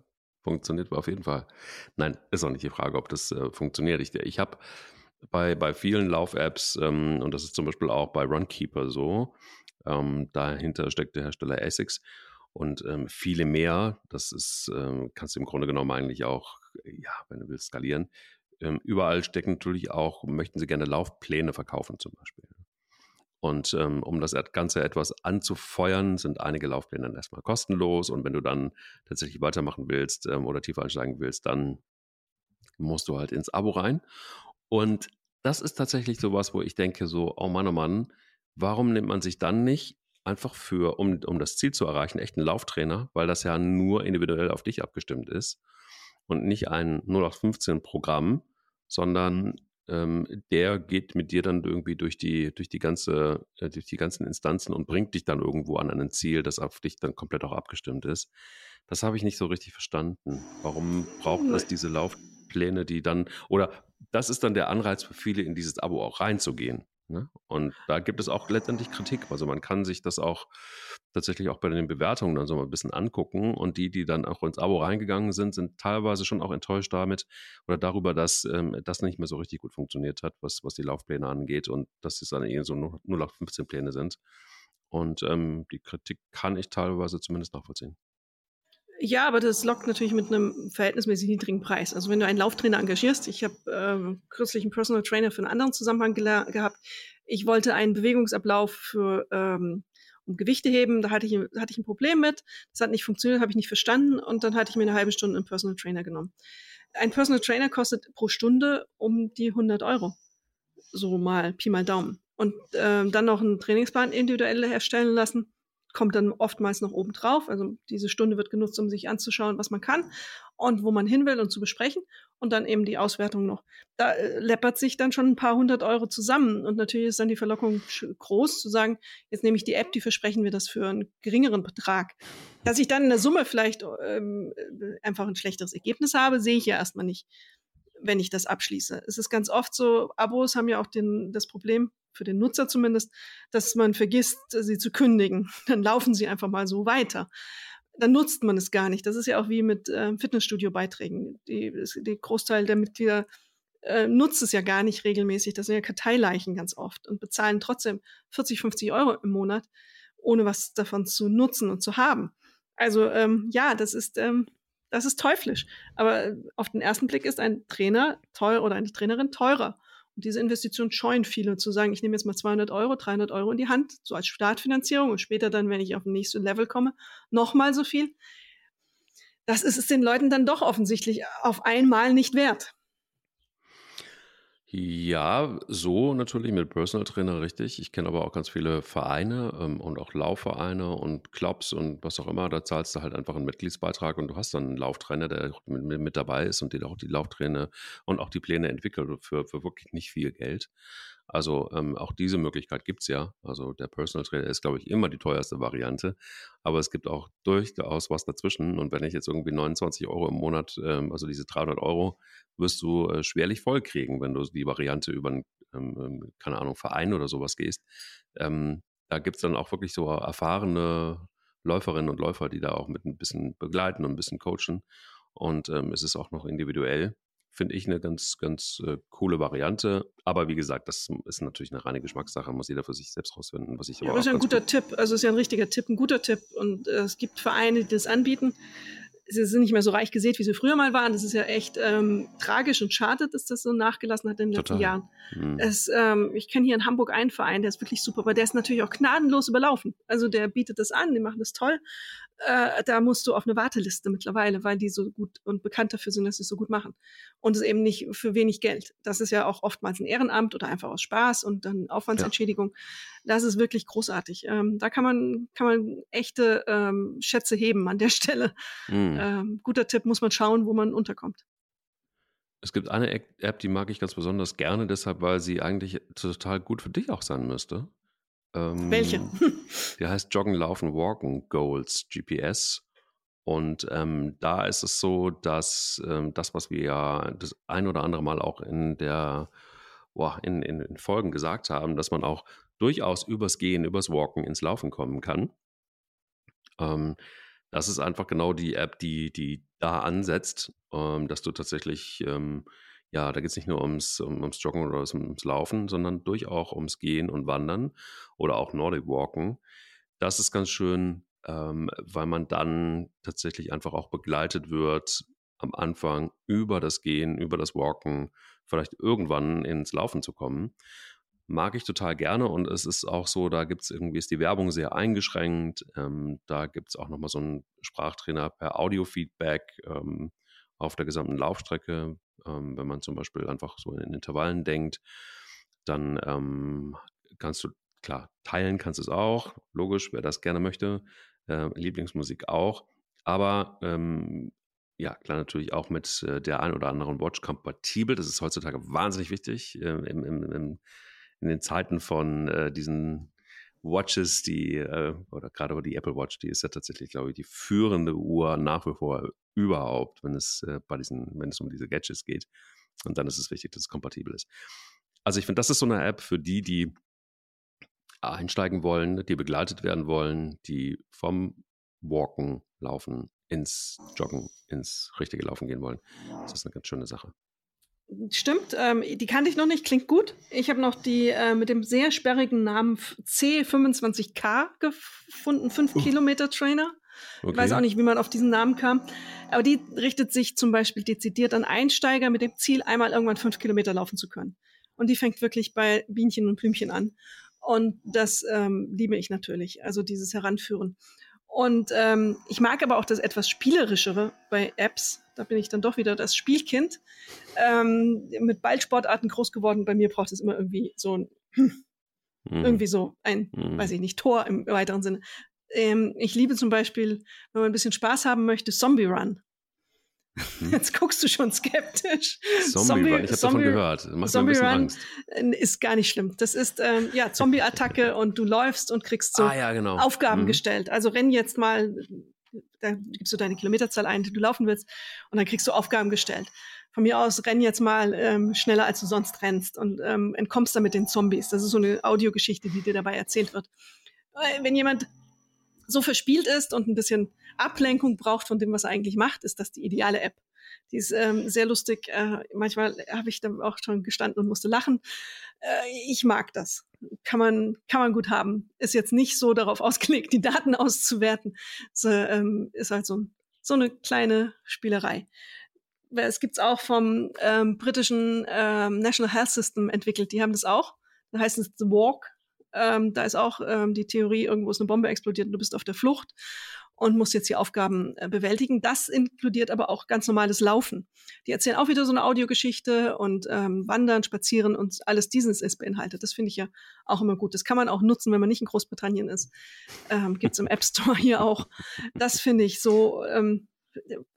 funktioniert auf jeden Fall. Nein, ist auch nicht die Frage, ob das äh, funktioniert. Ich, ich habe bei, bei vielen Lauf-Apps, ähm, und das ist zum Beispiel auch bei Runkeeper so, ähm, dahinter steckt der Hersteller ASICS und ähm, viele mehr. Das ist, ähm, kannst du im Grunde genommen eigentlich auch, ja, wenn du willst, skalieren. Ähm, überall stecken natürlich auch, möchten sie gerne Laufpläne verkaufen zum Beispiel. Und ähm, um das Ganze etwas anzufeuern, sind einige Laufpläne dann erstmal kostenlos. Und wenn du dann tatsächlich weitermachen willst ähm, oder tiefer einsteigen willst, dann musst du halt ins Abo rein. Und das ist tatsächlich sowas, wo ich denke, so, oh Mann, oh Mann, warum nimmt man sich dann nicht einfach für, um, um das Ziel zu erreichen, echt einen Lauftrainer, weil das ja nur individuell auf dich abgestimmt ist und nicht ein 0815-Programm, sondern ähm, der geht mit dir dann irgendwie durch die, durch die ganze, äh, durch die ganzen Instanzen und bringt dich dann irgendwo an ein Ziel, das auf dich dann komplett auch abgestimmt ist. Das habe ich nicht so richtig verstanden. Warum braucht es diese Laufpläne, die dann, oder das ist dann der Anreiz für viele, in dieses Abo auch reinzugehen. Ne? Und da gibt es auch letztendlich Kritik. Also man kann sich das auch tatsächlich auch bei den Bewertungen dann so mal ein bisschen angucken. Und die, die dann auch ins Abo reingegangen sind, sind teilweise schon auch enttäuscht damit oder darüber, dass ähm, das nicht mehr so richtig gut funktioniert hat, was, was die Laufpläne angeht und dass es dann eher so nur noch 15 Pläne sind. Und ähm, die Kritik kann ich teilweise zumindest nachvollziehen. Ja, aber das lockt natürlich mit einem verhältnismäßig niedrigen Preis. Also wenn du einen Lauftrainer engagierst, ich habe ähm, kürzlich einen Personal Trainer für einen anderen Zusammenhang gehabt. Ich wollte einen Bewegungsablauf für ähm, um Gewichte heben, da hatte ich, hatte ich ein Problem mit. Das hat nicht funktioniert, habe ich nicht verstanden und dann hatte ich mir eine halbe Stunde einen Personal Trainer genommen. Ein Personal Trainer kostet pro Stunde um die 100 Euro. So mal Pi mal Daumen. Und äh, dann noch einen Trainingsplan individuell erstellen lassen kommt dann oftmals noch oben drauf. Also diese Stunde wird genutzt, um sich anzuschauen, was man kann und wo man hin will und zu besprechen. Und dann eben die Auswertung noch. Da äh, läppert sich dann schon ein paar hundert Euro zusammen. Und natürlich ist dann die Verlockung groß zu sagen, jetzt nehme ich die App, die versprechen wir das für einen geringeren Betrag. Dass ich dann in der Summe vielleicht ähm, äh, einfach ein schlechteres Ergebnis habe, sehe ich ja erstmal nicht wenn ich das abschließe. Es ist ganz oft so, Abos haben ja auch den, das Problem, für den Nutzer zumindest, dass man vergisst, sie zu kündigen. Dann laufen sie einfach mal so weiter. Dann nutzt man es gar nicht. Das ist ja auch wie mit äh, Fitnessstudio-Beiträgen. Die Großteil der Mitglieder äh, nutzt es ja gar nicht regelmäßig. Das sind ja Karteileichen ganz oft und bezahlen trotzdem 40, 50 Euro im Monat, ohne was davon zu nutzen und zu haben. Also ähm, ja, das ist, ähm, das ist teuflisch. Aber auf den ersten Blick ist ein Trainer teuer oder eine Trainerin teurer. Und diese Investition scheuen viele zu sagen, ich nehme jetzt mal 200 Euro, 300 Euro in die Hand, so als Startfinanzierung und später dann, wenn ich auf den nächsten Level komme, nochmal so viel. Das ist es den Leuten dann doch offensichtlich auf einmal nicht wert. Ja, so natürlich mit Personal Trainer, richtig. Ich kenne aber auch ganz viele Vereine ähm, und auch Laufvereine und Clubs und was auch immer. Da zahlst du halt einfach einen Mitgliedsbeitrag und du hast dann einen Lauftrainer, der mit, mit dabei ist und dir auch die Lauftrainer und auch die Pläne entwickelt für, für wirklich nicht viel Geld. Also ähm, auch diese Möglichkeit gibt es ja. Also der Personal Trainer ist, glaube ich, immer die teuerste Variante. Aber es gibt auch durchaus was dazwischen. Und wenn ich jetzt irgendwie 29 Euro im Monat, ähm, also diese 300 Euro, wirst du äh, schwerlich voll kriegen, wenn du die Variante über einen, ähm, ähm, keine Ahnung, Verein oder sowas gehst. Ähm, da gibt es dann auch wirklich so erfahrene Läuferinnen und Läufer, die da auch mit ein bisschen begleiten und ein bisschen coachen. Und ähm, es ist auch noch individuell finde ich eine ganz, ganz äh, coole Variante. Aber wie gesagt, das ist natürlich eine reine Geschmackssache, muss jeder für sich selbst rausfinden, was ich ja, aber Das ist ja ein guter Tipp, also ist ja ein richtiger Tipp, ein guter Tipp. Und äh, es gibt Vereine, die das anbieten sie sind nicht mehr so reich gesät, wie sie früher mal waren. Das ist ja echt ähm, tragisch und schade, dass das so nachgelassen hat in den Total. letzten Jahren. Mhm. Es, ähm, ich kenne hier in Hamburg einen Verein, der ist wirklich super, aber der ist natürlich auch gnadenlos überlaufen. Also der bietet das an, die machen das toll. Äh, da musst du auf eine Warteliste mittlerweile, weil die so gut und bekannt dafür sind, dass sie es so gut machen. Und es eben nicht für wenig Geld. Das ist ja auch oftmals ein Ehrenamt oder einfach aus Spaß und dann Aufwandsentschädigung. Ja. Das ist wirklich großartig. Ähm, da kann man, kann man echte ähm, Schätze heben an der Stelle. Mhm. Ähm, guter Tipp, muss man schauen, wo man unterkommt. Es gibt eine App, die mag ich ganz besonders gerne, deshalb, weil sie eigentlich total gut für dich auch sein müsste. Ähm, Welche? Die heißt Joggen, Laufen, Walken Goals GPS. Und ähm, da ist es so, dass ähm, das, was wir ja das ein oder andere Mal auch in der boah, in, in, in Folgen gesagt haben, dass man auch durchaus übers Gehen, übers Walken ins Laufen kommen kann. Ähm, das ist einfach genau die App, die, die da ansetzt, ähm, dass du tatsächlich ähm, ja, da geht es nicht nur ums, um, ums Joggen oder ums Laufen, sondern durchaus ums Gehen und Wandern oder auch Nordic Walken. Das ist ganz schön, ähm, weil man dann tatsächlich einfach auch begleitet wird am Anfang über das Gehen, über das Walken, vielleicht irgendwann ins Laufen zu kommen. Mag ich total gerne und es ist auch so, da gibt es irgendwie, ist die Werbung sehr eingeschränkt. Ähm, da gibt es auch nochmal so einen Sprachtrainer per Audiofeedback ähm, auf der gesamten Laufstrecke, ähm, wenn man zum Beispiel einfach so in Intervallen denkt, dann ähm, kannst du, klar, teilen kannst du es auch, logisch, wer das gerne möchte, äh, Lieblingsmusik auch, aber ähm, ja, klar, natürlich auch mit äh, der ein oder anderen Watch kompatibel. Das ist heutzutage wahnsinnig wichtig äh, im, im, im, in den Zeiten von äh, diesen Watches, die, äh, oder gerade die Apple Watch, die ist ja tatsächlich, glaube ich, die führende Uhr nach wie vor überhaupt, wenn es äh, bei diesen, wenn es um diese Gadgets geht. Und dann ist es wichtig, dass es kompatibel ist. Also ich finde, das ist so eine App für die, die einsteigen wollen, die begleitet werden wollen, die vom Walken, Laufen ins Joggen, ins richtige Laufen gehen wollen. Das ist eine ganz schöne Sache. Stimmt, ähm, die kannte ich noch nicht, klingt gut. Ich habe noch die äh, mit dem sehr sperrigen Namen C25K gefunden, 5 Kilometer Trainer. Okay. Ich weiß auch nicht, wie man auf diesen Namen kam. Aber die richtet sich zum Beispiel dezidiert an Einsteiger mit dem Ziel, einmal irgendwann fünf Kilometer laufen zu können. Und die fängt wirklich bei Bienchen und Blümchen an. Und das ähm, liebe ich natürlich, also dieses Heranführen. Und ähm, ich mag aber auch das etwas Spielerischere bei Apps. Da bin ich dann doch wieder das Spielkind. Ähm, mit Ballsportarten groß geworden. Bei mir braucht es immer irgendwie so ein, mhm. irgendwie so ein, mhm. weiß ich nicht, Tor im weiteren Sinne. Ähm, ich liebe zum Beispiel, wenn man ein bisschen Spaß haben möchte, Zombie Run. Mhm. Jetzt guckst du schon skeptisch. Zombie, Zombie Run, ich habe davon gehört. Macht Zombie Run Angst. ist gar nicht schlimm. Das ist ähm, ja Zombie-Attacke und du läufst und kriegst so ah, ja, genau. Aufgaben mhm. gestellt. Also renn jetzt mal, da gibst du deine Kilometerzahl ein, die du laufen willst, und dann kriegst du Aufgaben gestellt. Von mir aus renn jetzt mal ähm, schneller, als du sonst rennst und ähm, entkommst damit den Zombies. Das ist so eine Audiogeschichte, die dir dabei erzählt wird. Wenn jemand so verspielt ist und ein bisschen Ablenkung braucht von dem, was er eigentlich macht, ist das die ideale App. Die ist ähm, sehr lustig. Äh, manchmal habe ich da auch schon gestanden und musste lachen. Äh, ich mag das. Kann man, kann man gut haben. Ist jetzt nicht so darauf ausgelegt, die Daten auszuwerten. Es ähm, ist halt so, so eine kleine Spielerei. Es gibt's auch vom ähm, britischen ähm, National Health System entwickelt. Die haben das auch. Da heißt es The Walk. Ähm, da ist auch ähm, die Theorie, irgendwo ist eine Bombe explodiert und du bist auf der Flucht und musst jetzt die Aufgaben äh, bewältigen. Das inkludiert aber auch ganz normales Laufen. Die erzählen auch wieder so eine Audiogeschichte und ähm, Wandern, Spazieren und alles dieses ist beinhaltet. Das finde ich ja auch immer gut. Das kann man auch nutzen, wenn man nicht in Großbritannien ist. Ähm, Gibt es im App Store hier auch. Das finde ich so ähm,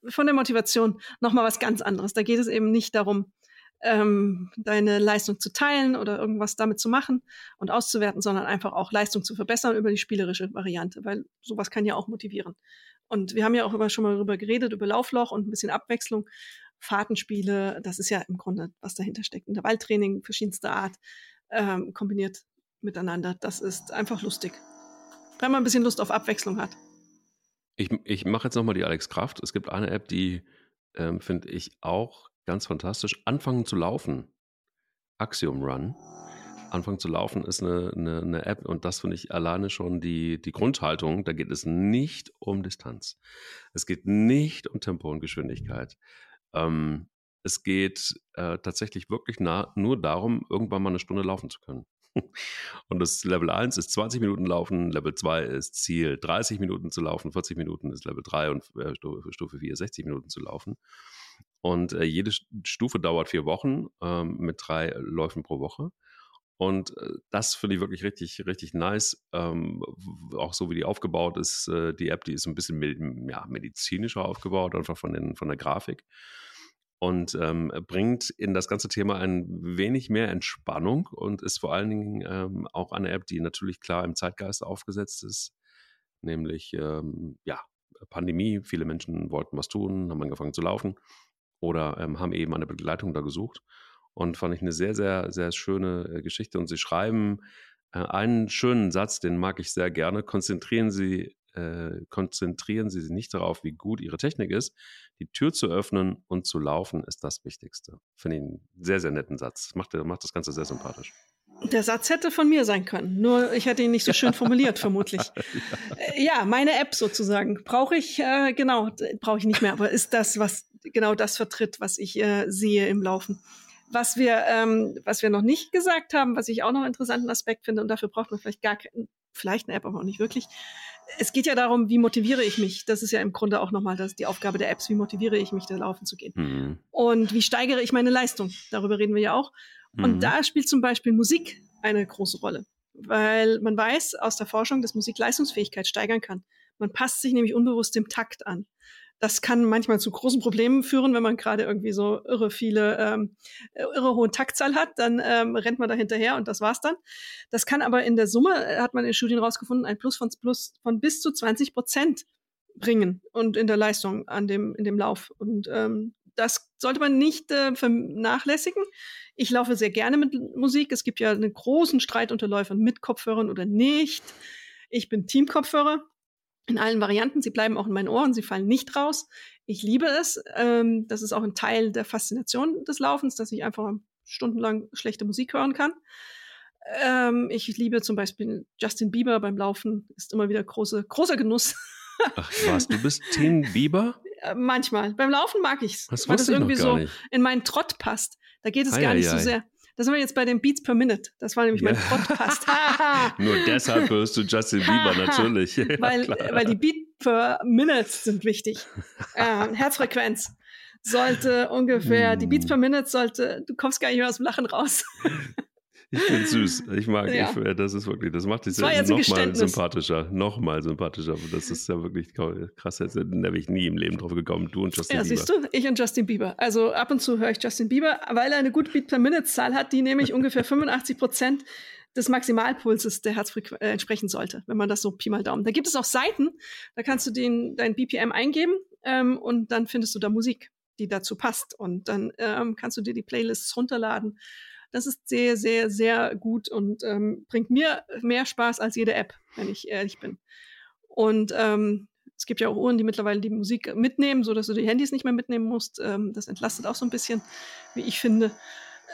von der Motivation nochmal was ganz anderes. Da geht es eben nicht darum, ähm, deine Leistung zu teilen oder irgendwas damit zu machen und auszuwerten, sondern einfach auch Leistung zu verbessern über die spielerische Variante, weil sowas kann ja auch motivieren. Und wir haben ja auch immer schon mal darüber geredet, über Laufloch und ein bisschen Abwechslung. Fahrtenspiele, das ist ja im Grunde, was dahinter steckt. Intervalltraining verschiedenster Art ähm, kombiniert miteinander. Das ist einfach lustig. Wenn man ein bisschen Lust auf Abwechslung hat. Ich, ich mache jetzt nochmal die Alex Kraft. Es gibt eine App, die ähm, finde ich auch Ganz fantastisch. Anfangen zu laufen. Axiom Run. Anfangen zu laufen ist eine, eine, eine App und das finde ich alleine schon die, die Grundhaltung. Da geht es nicht um Distanz. Es geht nicht um Tempo und Geschwindigkeit. Ähm, es geht äh, tatsächlich wirklich nah, nur darum, irgendwann mal eine Stunde laufen zu können. Und das Level 1 ist 20 Minuten laufen, Level 2 ist Ziel 30 Minuten zu laufen, 40 Minuten ist Level 3 und äh, Stufe 4 60 Minuten zu laufen. Und äh, jede Stufe dauert vier Wochen ähm, mit drei Läufen pro Woche. Und äh, das finde ich wirklich richtig, richtig nice. Ähm, auch so wie die aufgebaut ist, äh, die App, die ist ein bisschen med ja, medizinischer aufgebaut, einfach von, den, von der Grafik. Und ähm, bringt in das ganze Thema ein wenig mehr Entspannung und ist vor allen Dingen ähm, auch eine App, die natürlich klar im Zeitgeist aufgesetzt ist. Nämlich, ähm, ja, Pandemie, viele Menschen wollten was tun, haben angefangen zu laufen oder ähm, haben eben eine Begleitung da gesucht. Und fand ich eine sehr, sehr, sehr schöne äh, Geschichte. Und sie schreiben äh, einen schönen Satz, den mag ich sehr gerne. Konzentrieren Sie äh, konzentrieren Sie sich nicht darauf, wie gut Ihre Technik ist. Die Tür zu öffnen und zu laufen ist das Wichtigste. Finde ich einen sehr, sehr netten Satz. Macht, macht das Ganze sehr sympathisch. Der Satz hätte von mir sein können, nur ich hätte ihn nicht so schön formuliert, vermutlich. Äh, ja, meine App sozusagen. Brauche ich, äh, genau, brauche ich nicht mehr, aber ist das, was genau das vertritt, was ich äh, sehe im Laufen. Was wir, ähm, was wir noch nicht gesagt haben, was ich auch noch einen interessanten Aspekt finde, und dafür braucht man vielleicht gar vielleicht eine App, aber auch nicht wirklich. Es geht ja darum, wie motiviere ich mich. Das ist ja im Grunde auch nochmal das, die Aufgabe der Apps, wie motiviere ich mich, da laufen zu gehen. Mhm. Und wie steigere ich meine Leistung? Darüber reden wir ja auch. Und mhm. da spielt zum Beispiel Musik eine große Rolle, weil man weiß aus der Forschung, dass Musik Leistungsfähigkeit steigern kann. Man passt sich nämlich unbewusst dem Takt an. Das kann manchmal zu großen Problemen führen, wenn man gerade irgendwie so irre viele, ähm, irre hohen Taktzahl hat, dann ähm, rennt man da hinterher und das war's dann. Das kann aber in der Summe, hat man in Studien rausgefunden, ein Plus von, Plus von bis zu 20 Prozent bringen und in der Leistung an dem, in dem Lauf. Und ähm, das sollte man nicht äh, vernachlässigen. Ich laufe sehr gerne mit Musik. Es gibt ja einen großen Streit unter Läufern mit Kopfhörern oder nicht. Ich bin Team-Kopfhörer in allen Varianten. Sie bleiben auch in meinen Ohren, sie fallen nicht raus. Ich liebe es. Ähm, das ist auch ein Teil der Faszination des Laufens, dass ich einfach stundenlang schlechte Musik hören kann. Ähm, ich liebe zum Beispiel Justin Bieber beim Laufen, ist immer wieder große, großer Genuss. Ach was, du bist Team Bieber? Äh, manchmal. Beim Laufen mag ich's, das weil das irgendwie so nicht. in meinen Trott passt. Da geht es ei, gar nicht ei, so ei. sehr. Da sind wir jetzt bei den Beats per Minute. Das war nämlich ja. mein Podcast. Nur deshalb hörst du Justin Bieber natürlich. weil, weil die Beat per Minute sind wichtig. Äh, Herzfrequenz sollte ungefähr, die Beats per Minute sollte, du kommst gar nicht mehr aus dem Lachen raus. Ich finde süß. Ich mag, ja. ich, das ist wirklich, das macht dich noch mal sympathischer. Noch mal sympathischer. Das ist ja wirklich krass. Da wäre ich nie im Leben drauf gekommen. Du und Justin ja, Bieber. Ja, siehst du, ich und Justin Bieber. Also ab und zu höre ich Justin Bieber, weil er eine gute Beat-per-Minute-Zahl hat, die nämlich ungefähr 85 Prozent des Maximalpulses der Herzfrequenz äh, entsprechen sollte, wenn man das so Pi mal Daumen. Da gibt es auch Seiten, da kannst du den, dein BPM eingeben ähm, und dann findest du da Musik, die dazu passt. Und dann ähm, kannst du dir die Playlists runterladen das ist sehr, sehr, sehr gut und ähm, bringt mir mehr Spaß als jede App, wenn ich ehrlich bin. Und ähm, es gibt ja auch Uhren, die mittlerweile die Musik mitnehmen, so dass du die Handys nicht mehr mitnehmen musst. Ähm, das entlastet auch so ein bisschen, wie ich finde.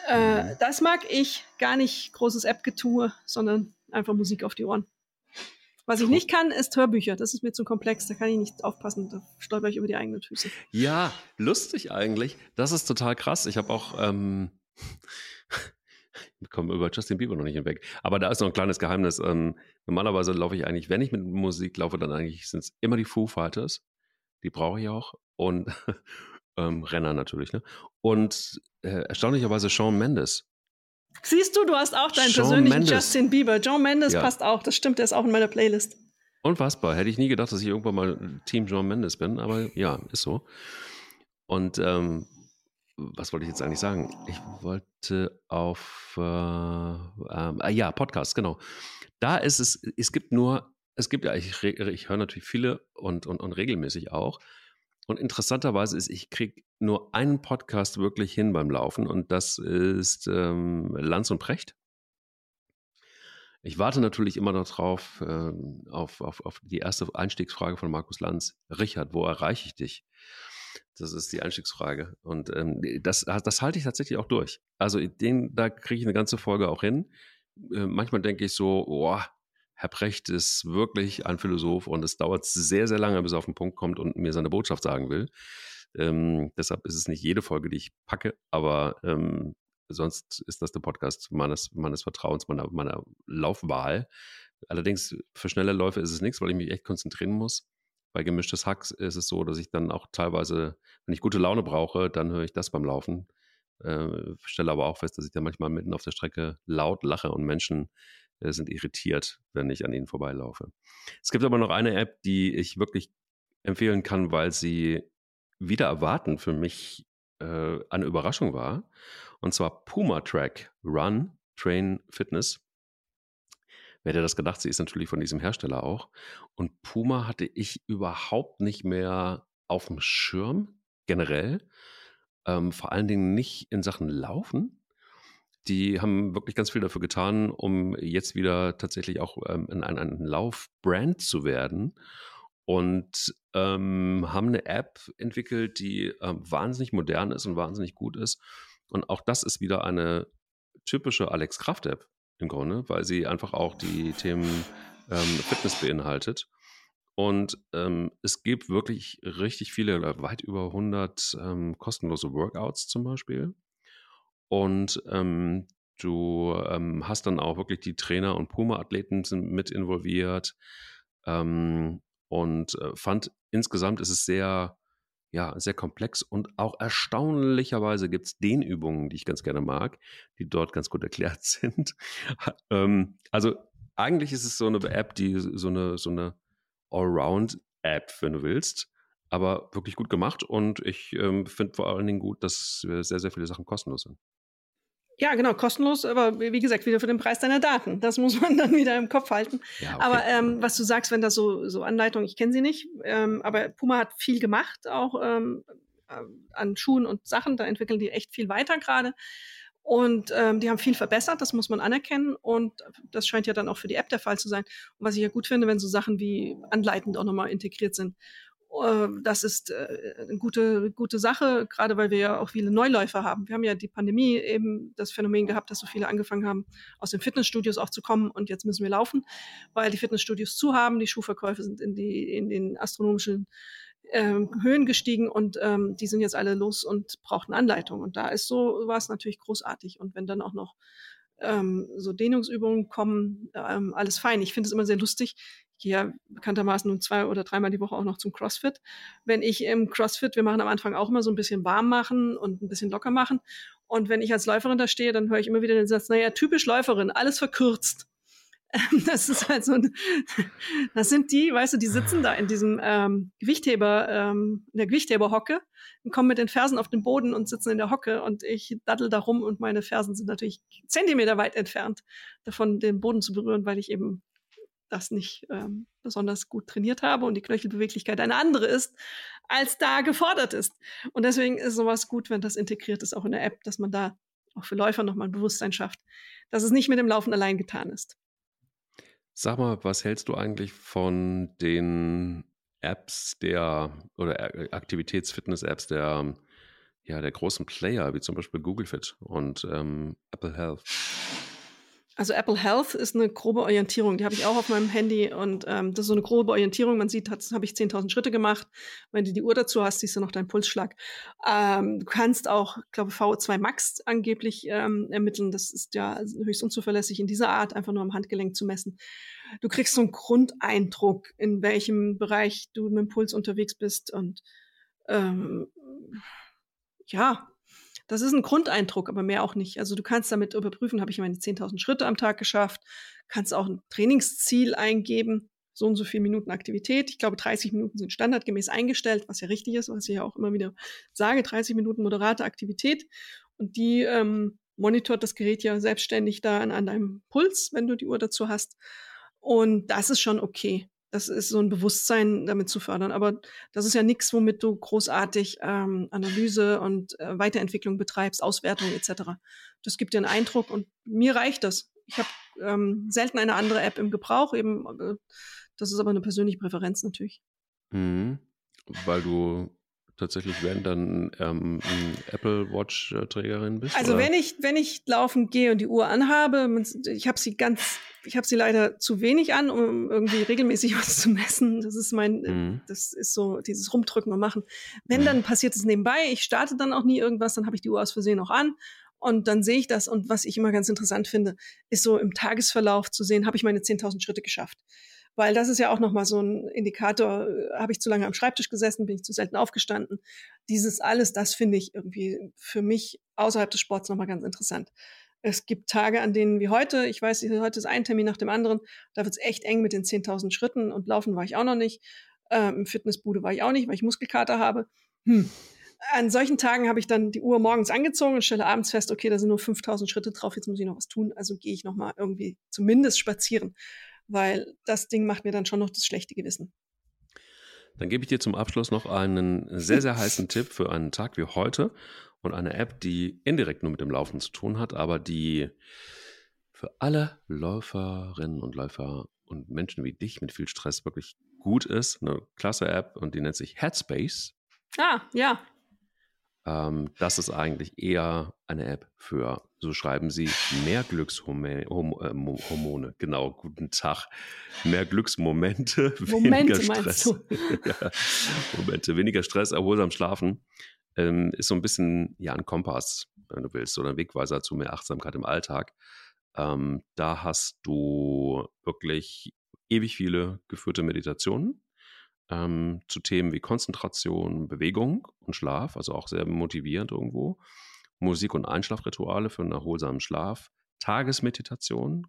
Äh, mhm. das mag ich gar nicht großes App-Getue, sondern einfach Musik auf die Ohren. Was ich nicht kann, ist Hörbücher. Das ist mir zu komplex. Da kann ich nicht aufpassen. Da stolper ich über die eigenen Füße. Ja, lustig eigentlich. Das ist total krass. Ich habe auch ähm, ich komme über Justin Bieber noch nicht hinweg. Aber da ist noch ein kleines Geheimnis. Ähm, normalerweise laufe ich eigentlich, wenn ich mit Musik laufe, dann eigentlich sind es immer die Foo Fighters. Die brauche ich auch. Und ähm, Renner natürlich. Ne? Und äh, erstaunlicherweise Shawn Mendes. Siehst du, du hast auch deinen Shawn persönlichen Mendes. Justin Bieber. John Mendes ja. passt auch. Das stimmt, der ist auch in meiner Playlist. Unfassbar. Hätte ich nie gedacht, dass ich irgendwann mal Team John Mendes bin. Aber ja, ist so. Und ähm, was wollte ich jetzt eigentlich sagen? Ich wollte auf, äh, äh, ja, Podcast, genau. Da ist es, es gibt nur, es gibt ja, ich, ich höre natürlich viele und, und, und regelmäßig auch. Und interessanterweise ist, ich kriege nur einen Podcast wirklich hin beim Laufen und das ist ähm, Lanz und Precht. Ich warte natürlich immer noch drauf, ähm, auf, auf, auf die erste Einstiegsfrage von Markus Lanz. Richard, wo erreiche ich dich? Das ist die Einstiegsfrage. Und ähm, das, das halte ich tatsächlich auch durch. Also den, da kriege ich eine ganze Folge auch hin. Äh, manchmal denke ich so, oh, Herr Precht ist wirklich ein Philosoph und es dauert sehr, sehr lange, bis er auf den Punkt kommt und mir seine Botschaft sagen will. Ähm, deshalb ist es nicht jede Folge, die ich packe, aber ähm, sonst ist das der Podcast meines, meines Vertrauens, meiner, meiner Laufwahl. Allerdings für schnelle Läufe ist es nichts, weil ich mich echt konzentrieren muss bei gemischtes Hack ist es so, dass ich dann auch teilweise, wenn ich gute Laune brauche, dann höre ich das beim Laufen. Äh, stelle aber auch fest, dass ich dann manchmal mitten auf der Strecke laut lache und Menschen äh, sind irritiert, wenn ich an ihnen vorbeilaufe. Es gibt aber noch eine App, die ich wirklich empfehlen kann, weil sie wieder erwarten für mich äh, eine Überraschung war. Und zwar Puma Track Run Train Fitness. Wer hätte das gedacht? Sie ist natürlich von diesem Hersteller auch. Und Puma hatte ich überhaupt nicht mehr auf dem Schirm, generell. Ähm, vor allen Dingen nicht in Sachen Laufen. Die haben wirklich ganz viel dafür getan, um jetzt wieder tatsächlich auch ähm, ein, ein Laufbrand zu werden. und ähm, haben eine App entwickelt, die ähm, wahnsinnig modern ist und wahnsinnig gut ist. Und auch das ist wieder eine typische Alex Kraft App im Grunde, weil sie einfach auch die Themen ähm, Fitness beinhaltet. Und ähm, es gibt wirklich richtig viele, weit über 100 ähm, kostenlose Workouts zum Beispiel. Und ähm, du ähm, hast dann auch wirklich die Trainer und Puma-Athleten mit involviert. Ähm, und äh, fand insgesamt ist es sehr, ja, sehr komplex und auch erstaunlicherweise gibt es den Übungen, die ich ganz gerne mag, die dort ganz gut erklärt sind. ähm, also eigentlich ist es so eine App, die so eine, so eine Allround-App, wenn du willst, aber wirklich gut gemacht und ich ähm, finde vor allen Dingen gut, dass sehr, sehr viele Sachen kostenlos sind. Ja, genau, kostenlos, aber wie gesagt, wieder für den Preis deiner Daten. Das muss man dann wieder im Kopf halten. Ja, okay. Aber ähm, was du sagst, wenn das so, so Anleitungen, ich kenne sie nicht, ähm, aber Puma hat viel gemacht, auch ähm, äh, an Schuhen und Sachen, da entwickeln die echt viel weiter gerade. Und ähm, die haben viel verbessert, das muss man anerkennen. Und das scheint ja dann auch für die App der Fall zu sein. Und was ich ja gut finde, wenn so Sachen wie anleitend auch nochmal integriert sind. Ähm, das ist äh, eine gute, gute Sache, gerade weil wir ja auch viele Neuläufer haben. Wir haben ja die Pandemie eben das Phänomen gehabt, dass so viele angefangen haben, aus den Fitnessstudios auch zu kommen und jetzt müssen wir laufen, weil die Fitnessstudios zu haben. Die Schuhverkäufe sind in, die, in den astronomischen ähm, Höhen gestiegen und ähm, die sind jetzt alle los und brauchten Anleitung. Und da ist so, war es natürlich großartig. Und wenn dann auch noch ähm, so Dehnungsübungen kommen, ähm, alles fein. Ich finde es immer sehr lustig gehe ja bekanntermaßen nun zwei oder dreimal die Woche auch noch zum CrossFit. Wenn ich im CrossFit, wir machen am Anfang auch immer so ein bisschen warm machen und ein bisschen locker machen. Und wenn ich als Läuferin da stehe, dann höre ich immer wieder den Satz, naja, typisch Läuferin, alles verkürzt. Das ist halt so, das sind die, weißt du, die sitzen da in diesem ähm, Gewichtheber, ähm, in der Gewichtheberhocke und kommen mit den Fersen auf den Boden und sitzen in der Hocke und ich daddel da rum und meine Fersen sind natürlich Zentimeter weit entfernt davon, den Boden zu berühren, weil ich eben das nicht ähm, besonders gut trainiert habe und die Knöchelbeweglichkeit eine andere ist, als da gefordert ist. Und deswegen ist sowas gut, wenn das integriert ist, auch in der App, dass man da auch für Läufer nochmal ein Bewusstsein schafft, dass es nicht mit dem Laufen allein getan ist. Sag mal, was hältst du eigentlich von den Apps der oder äh, Aktivitäts-Fitness-Apps der, ja, der großen Player, wie zum Beispiel Google Fit und ähm, Apple Health? Also Apple Health ist eine grobe Orientierung, die habe ich auch auf meinem Handy und ähm, das ist so eine grobe Orientierung. Man sieht, habe ich 10.000 Schritte gemacht. Wenn du die Uhr dazu hast, siehst du noch deinen Pulsschlag. Ähm, du kannst auch, glaube, VO2 Max angeblich ähm, ermitteln. Das ist ja höchst unzuverlässig in dieser Art, einfach nur am Handgelenk zu messen. Du kriegst so einen Grundeindruck, in welchem Bereich du mit dem Puls unterwegs bist und ähm, ja, das ist ein Grundeindruck, aber mehr auch nicht. Also du kannst damit überprüfen, habe ich meine 10.000 Schritte am Tag geschafft, kannst auch ein Trainingsziel eingeben, so und so viele Minuten Aktivität. Ich glaube, 30 Minuten sind standardgemäß eingestellt, was ja richtig ist, was ich ja auch immer wieder sage, 30 Minuten moderate Aktivität. Und die ähm, monitort das Gerät ja selbstständig da an, an deinem Puls, wenn du die Uhr dazu hast. Und das ist schon okay. Das ist so ein Bewusstsein damit zu fördern. Aber das ist ja nichts, womit du großartig ähm, Analyse und äh, Weiterentwicklung betreibst, Auswertung etc. Das gibt dir einen Eindruck und mir reicht das. Ich habe ähm, selten eine andere App im Gebrauch. Eben, äh, das ist aber eine persönliche Präferenz natürlich. Mhm. Weil du tatsächlich, wenn dann ähm, Apple Watch-Trägerin bist? Also oder? wenn ich wenn ich laufen gehe und die Uhr anhabe, ich habe sie ganz ich habe sie leider zu wenig an, um irgendwie regelmäßig was zu messen. Das ist mein, mhm. das ist so dieses Rumdrücken und Machen. Wenn, mhm. dann passiert es nebenbei. Ich starte dann auch nie irgendwas, dann habe ich die Uhr aus Versehen noch an. Und dann sehe ich das. Und was ich immer ganz interessant finde, ist so im Tagesverlauf zu sehen, habe ich meine 10.000 Schritte geschafft. Weil das ist ja auch nochmal so ein Indikator, habe ich zu lange am Schreibtisch gesessen, bin ich zu selten aufgestanden. Dieses alles, das finde ich irgendwie für mich außerhalb des Sports nochmal ganz interessant. Es gibt Tage, an denen wie heute, ich weiß, heute ist ein Termin nach dem anderen, da wird es echt eng mit den 10.000 Schritten und laufen war ich auch noch nicht. Ähm, Im Fitnessbude war ich auch nicht, weil ich Muskelkater habe. Hm. An solchen Tagen habe ich dann die Uhr morgens angezogen und stelle abends fest, okay, da sind nur 5000 Schritte drauf, jetzt muss ich noch was tun. Also gehe ich nochmal irgendwie zumindest spazieren, weil das Ding macht mir dann schon noch das schlechte Gewissen. Dann gebe ich dir zum Abschluss noch einen sehr, sehr heißen Tipp für einen Tag wie heute und eine App, die indirekt nur mit dem Laufen zu tun hat, aber die für alle Läuferinnen und Läufer und Menschen wie dich mit viel Stress wirklich gut ist, eine klasse App und die nennt sich Headspace. Ah, ja. Ähm, das ist eigentlich eher eine App für, so schreiben sie, mehr Glückshormone. Äh, genau, guten Tag. Mehr Glücksmomente, Momente, weniger Stress. ja, Momente, weniger Stress, erholsam schlafen. Ähm, ist so ein bisschen ja ein Kompass, wenn du willst, oder ein Wegweiser zu mehr Achtsamkeit im Alltag. Ähm, da hast du wirklich ewig viele geführte Meditationen ähm, zu Themen wie Konzentration, Bewegung und Schlaf, also auch sehr motivierend irgendwo. Musik und Einschlafrituale für einen erholsamen Schlaf, Tagesmeditation,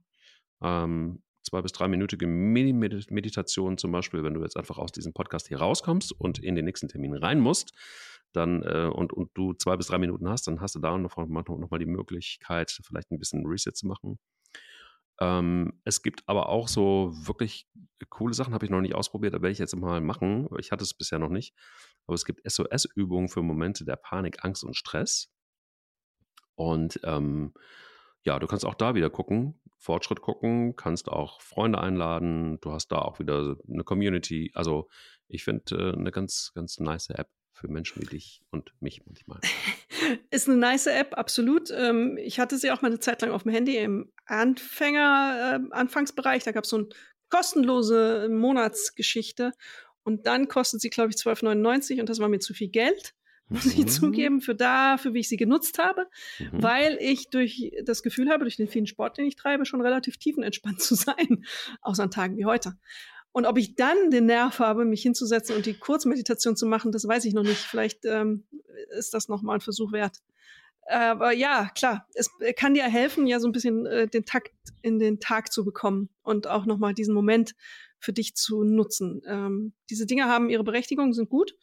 ähm, zwei bis dreiminütige Mini-Meditation zum Beispiel, wenn du jetzt einfach aus diesem Podcast hier rauskommst und in den nächsten Termin rein musst, dann äh, und, und du zwei bis drei Minuten hast, dann hast du da noch, noch mal die Möglichkeit, vielleicht ein bisschen Reset zu machen. Ähm, es gibt aber auch so wirklich coole Sachen, habe ich noch nicht ausprobiert, da werde ich jetzt mal machen. Ich hatte es bisher noch nicht. Aber es gibt SOS-Übungen für Momente der Panik, Angst und Stress. Und ähm, ja, du kannst auch da wieder gucken, Fortschritt gucken, kannst auch Freunde einladen. Du hast da auch wieder eine Community. Also ich finde äh, eine ganz, ganz nice App für Menschen wie dich und mich manchmal. Ist eine nice App, absolut. Ähm, ich hatte sie auch mal eine Zeit lang auf dem Handy im Anfänger, äh, Anfangsbereich. Da gab es so eine kostenlose Monatsgeschichte. Und dann kostet sie, glaube ich, 12,99 und das war mir zu viel Geld muss ich mhm. zugeben, für dafür, wie ich sie genutzt habe, mhm. weil ich durch das Gefühl habe, durch den vielen Sport, den ich treibe, schon relativ tiefenentspannt zu sein, außer an Tagen wie heute. Und ob ich dann den Nerv habe, mich hinzusetzen und die Kurzmeditation zu machen, das weiß ich noch nicht. Vielleicht ähm, ist das nochmal ein Versuch wert. Aber ja, klar, es kann dir helfen, ja so ein bisschen äh, den Takt in den Tag zu bekommen und auch nochmal diesen Moment für dich zu nutzen. Ähm, diese Dinge haben ihre Berechtigung, sind gut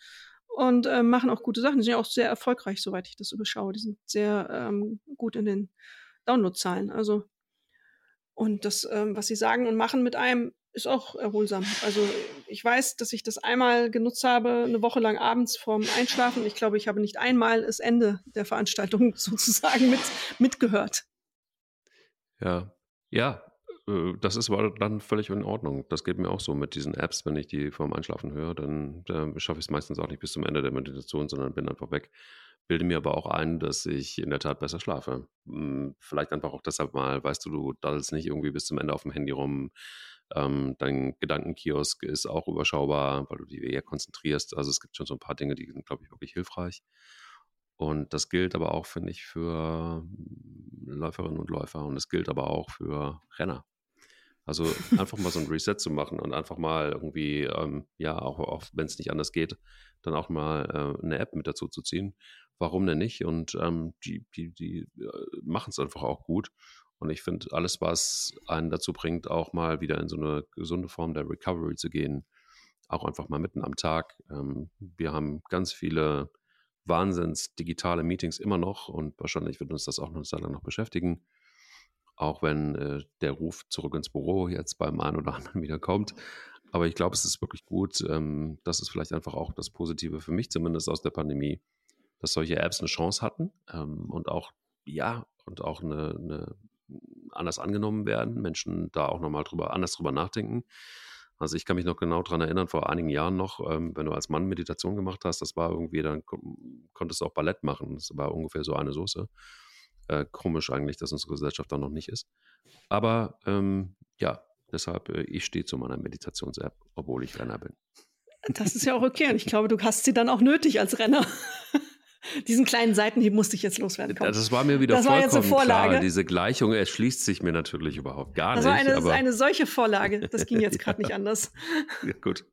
und äh, machen auch gute Sachen. Die sind ja auch sehr erfolgreich, soweit ich das überschaue. Die sind sehr ähm, gut in den Downloadzahlen. Also und das, ähm, was sie sagen und machen mit einem, ist auch erholsam. Also ich weiß, dass ich das einmal genutzt habe, eine Woche lang abends vorm Einschlafen. Ich glaube, ich habe nicht einmal das Ende der Veranstaltung sozusagen mit, mitgehört. Ja, ja, äh, das ist aber dann völlig in Ordnung. Das geht mir auch so mit diesen Apps, wenn ich die vorm Einschlafen höre, dann, dann schaffe ich es meistens auch nicht bis zum Ende der Meditation, sondern bin einfach weg. Bilde mir aber auch ein, dass ich in der Tat besser schlafe. Hm, vielleicht einfach auch deshalb mal, weißt du, du daddelst nicht irgendwie bis zum Ende auf dem Handy rum, ähm, dein Gedankenkiosk ist auch überschaubar, weil du dich eher konzentrierst. Also es gibt schon so ein paar Dinge, die sind, glaube ich, wirklich hilfreich. Und das gilt aber auch, finde ich, für Läuferinnen und Läufer und es gilt aber auch für Renner. Also einfach mal so ein Reset zu machen und einfach mal irgendwie, ähm, ja, auch, auch wenn es nicht anders geht, dann auch mal äh, eine App mit dazu zu ziehen. Warum denn nicht? Und ähm, die, die, die äh, machen es einfach auch gut. Und ich finde, alles, was einen dazu bringt, auch mal wieder in so eine gesunde Form der Recovery zu gehen, auch einfach mal mitten am Tag. Ähm, wir haben ganz viele Wahnsinns digitale Meetings immer noch und wahrscheinlich wird uns das auch noch eine Zeit lang noch beschäftigen. Auch wenn äh, der Ruf zurück ins Büro jetzt beim einen oder anderen wieder kommt. Aber ich glaube, es ist wirklich gut. Ähm, das ist vielleicht einfach auch das Positive für mich zumindest aus der Pandemie, dass solche Apps eine Chance hatten ähm, und auch, ja, und auch eine, eine anders angenommen werden, Menschen da auch nochmal drüber, anders drüber nachdenken. Also ich kann mich noch genau daran erinnern, vor einigen Jahren noch, ähm, wenn du als Mann Meditation gemacht hast, das war irgendwie, dann konntest du auch Ballett machen. Das war ungefähr so eine Soße. Äh, komisch eigentlich, dass unsere Gesellschaft da noch nicht ist. Aber ähm, ja, deshalb, äh, ich stehe zu meiner Meditations-App, obwohl ich Renner bin. Das ist ja auch okay. Und ich glaube, du hast sie dann auch nötig als Renner. Diesen kleinen Seitenhieb musste ich jetzt loswerden. Komm. Das war mir wieder das vollkommen war jetzt eine Vorlage. klar. Diese Gleichung erschließt sich mir natürlich überhaupt gar das nicht. War eine, das war eine solche Vorlage. Das ging jetzt gerade ja. nicht anders. Ja, gut.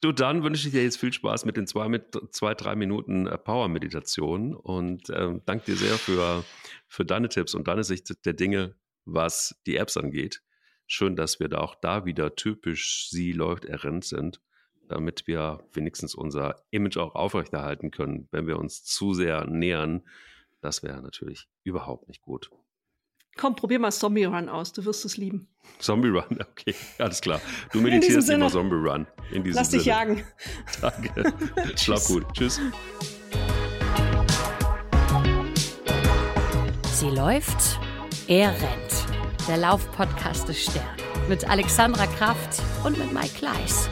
Du, dann wünsche ich dir jetzt viel Spaß mit den zwei, mit zwei drei Minuten äh, Power-Meditation und ähm, danke dir sehr für, für deine Tipps und deine Sicht der Dinge, was die Apps angeht. Schön, dass wir da auch da wieder typisch sie läuft errennt sind damit wir wenigstens unser Image auch aufrechterhalten können. Wenn wir uns zu sehr nähern, das wäre natürlich überhaupt nicht gut. Komm, probier mal Zombie Run aus, du wirst es lieben. Zombie Run, okay, alles klar. Du meditierst immer Zombie Run. In diesem Lass dich Sinne. jagen. Danke. Schlaf gut. Tschüss. Sie läuft, er rennt. Der Laufpodcast des Stern. Mit Alexandra Kraft und mit Mike Kleiss.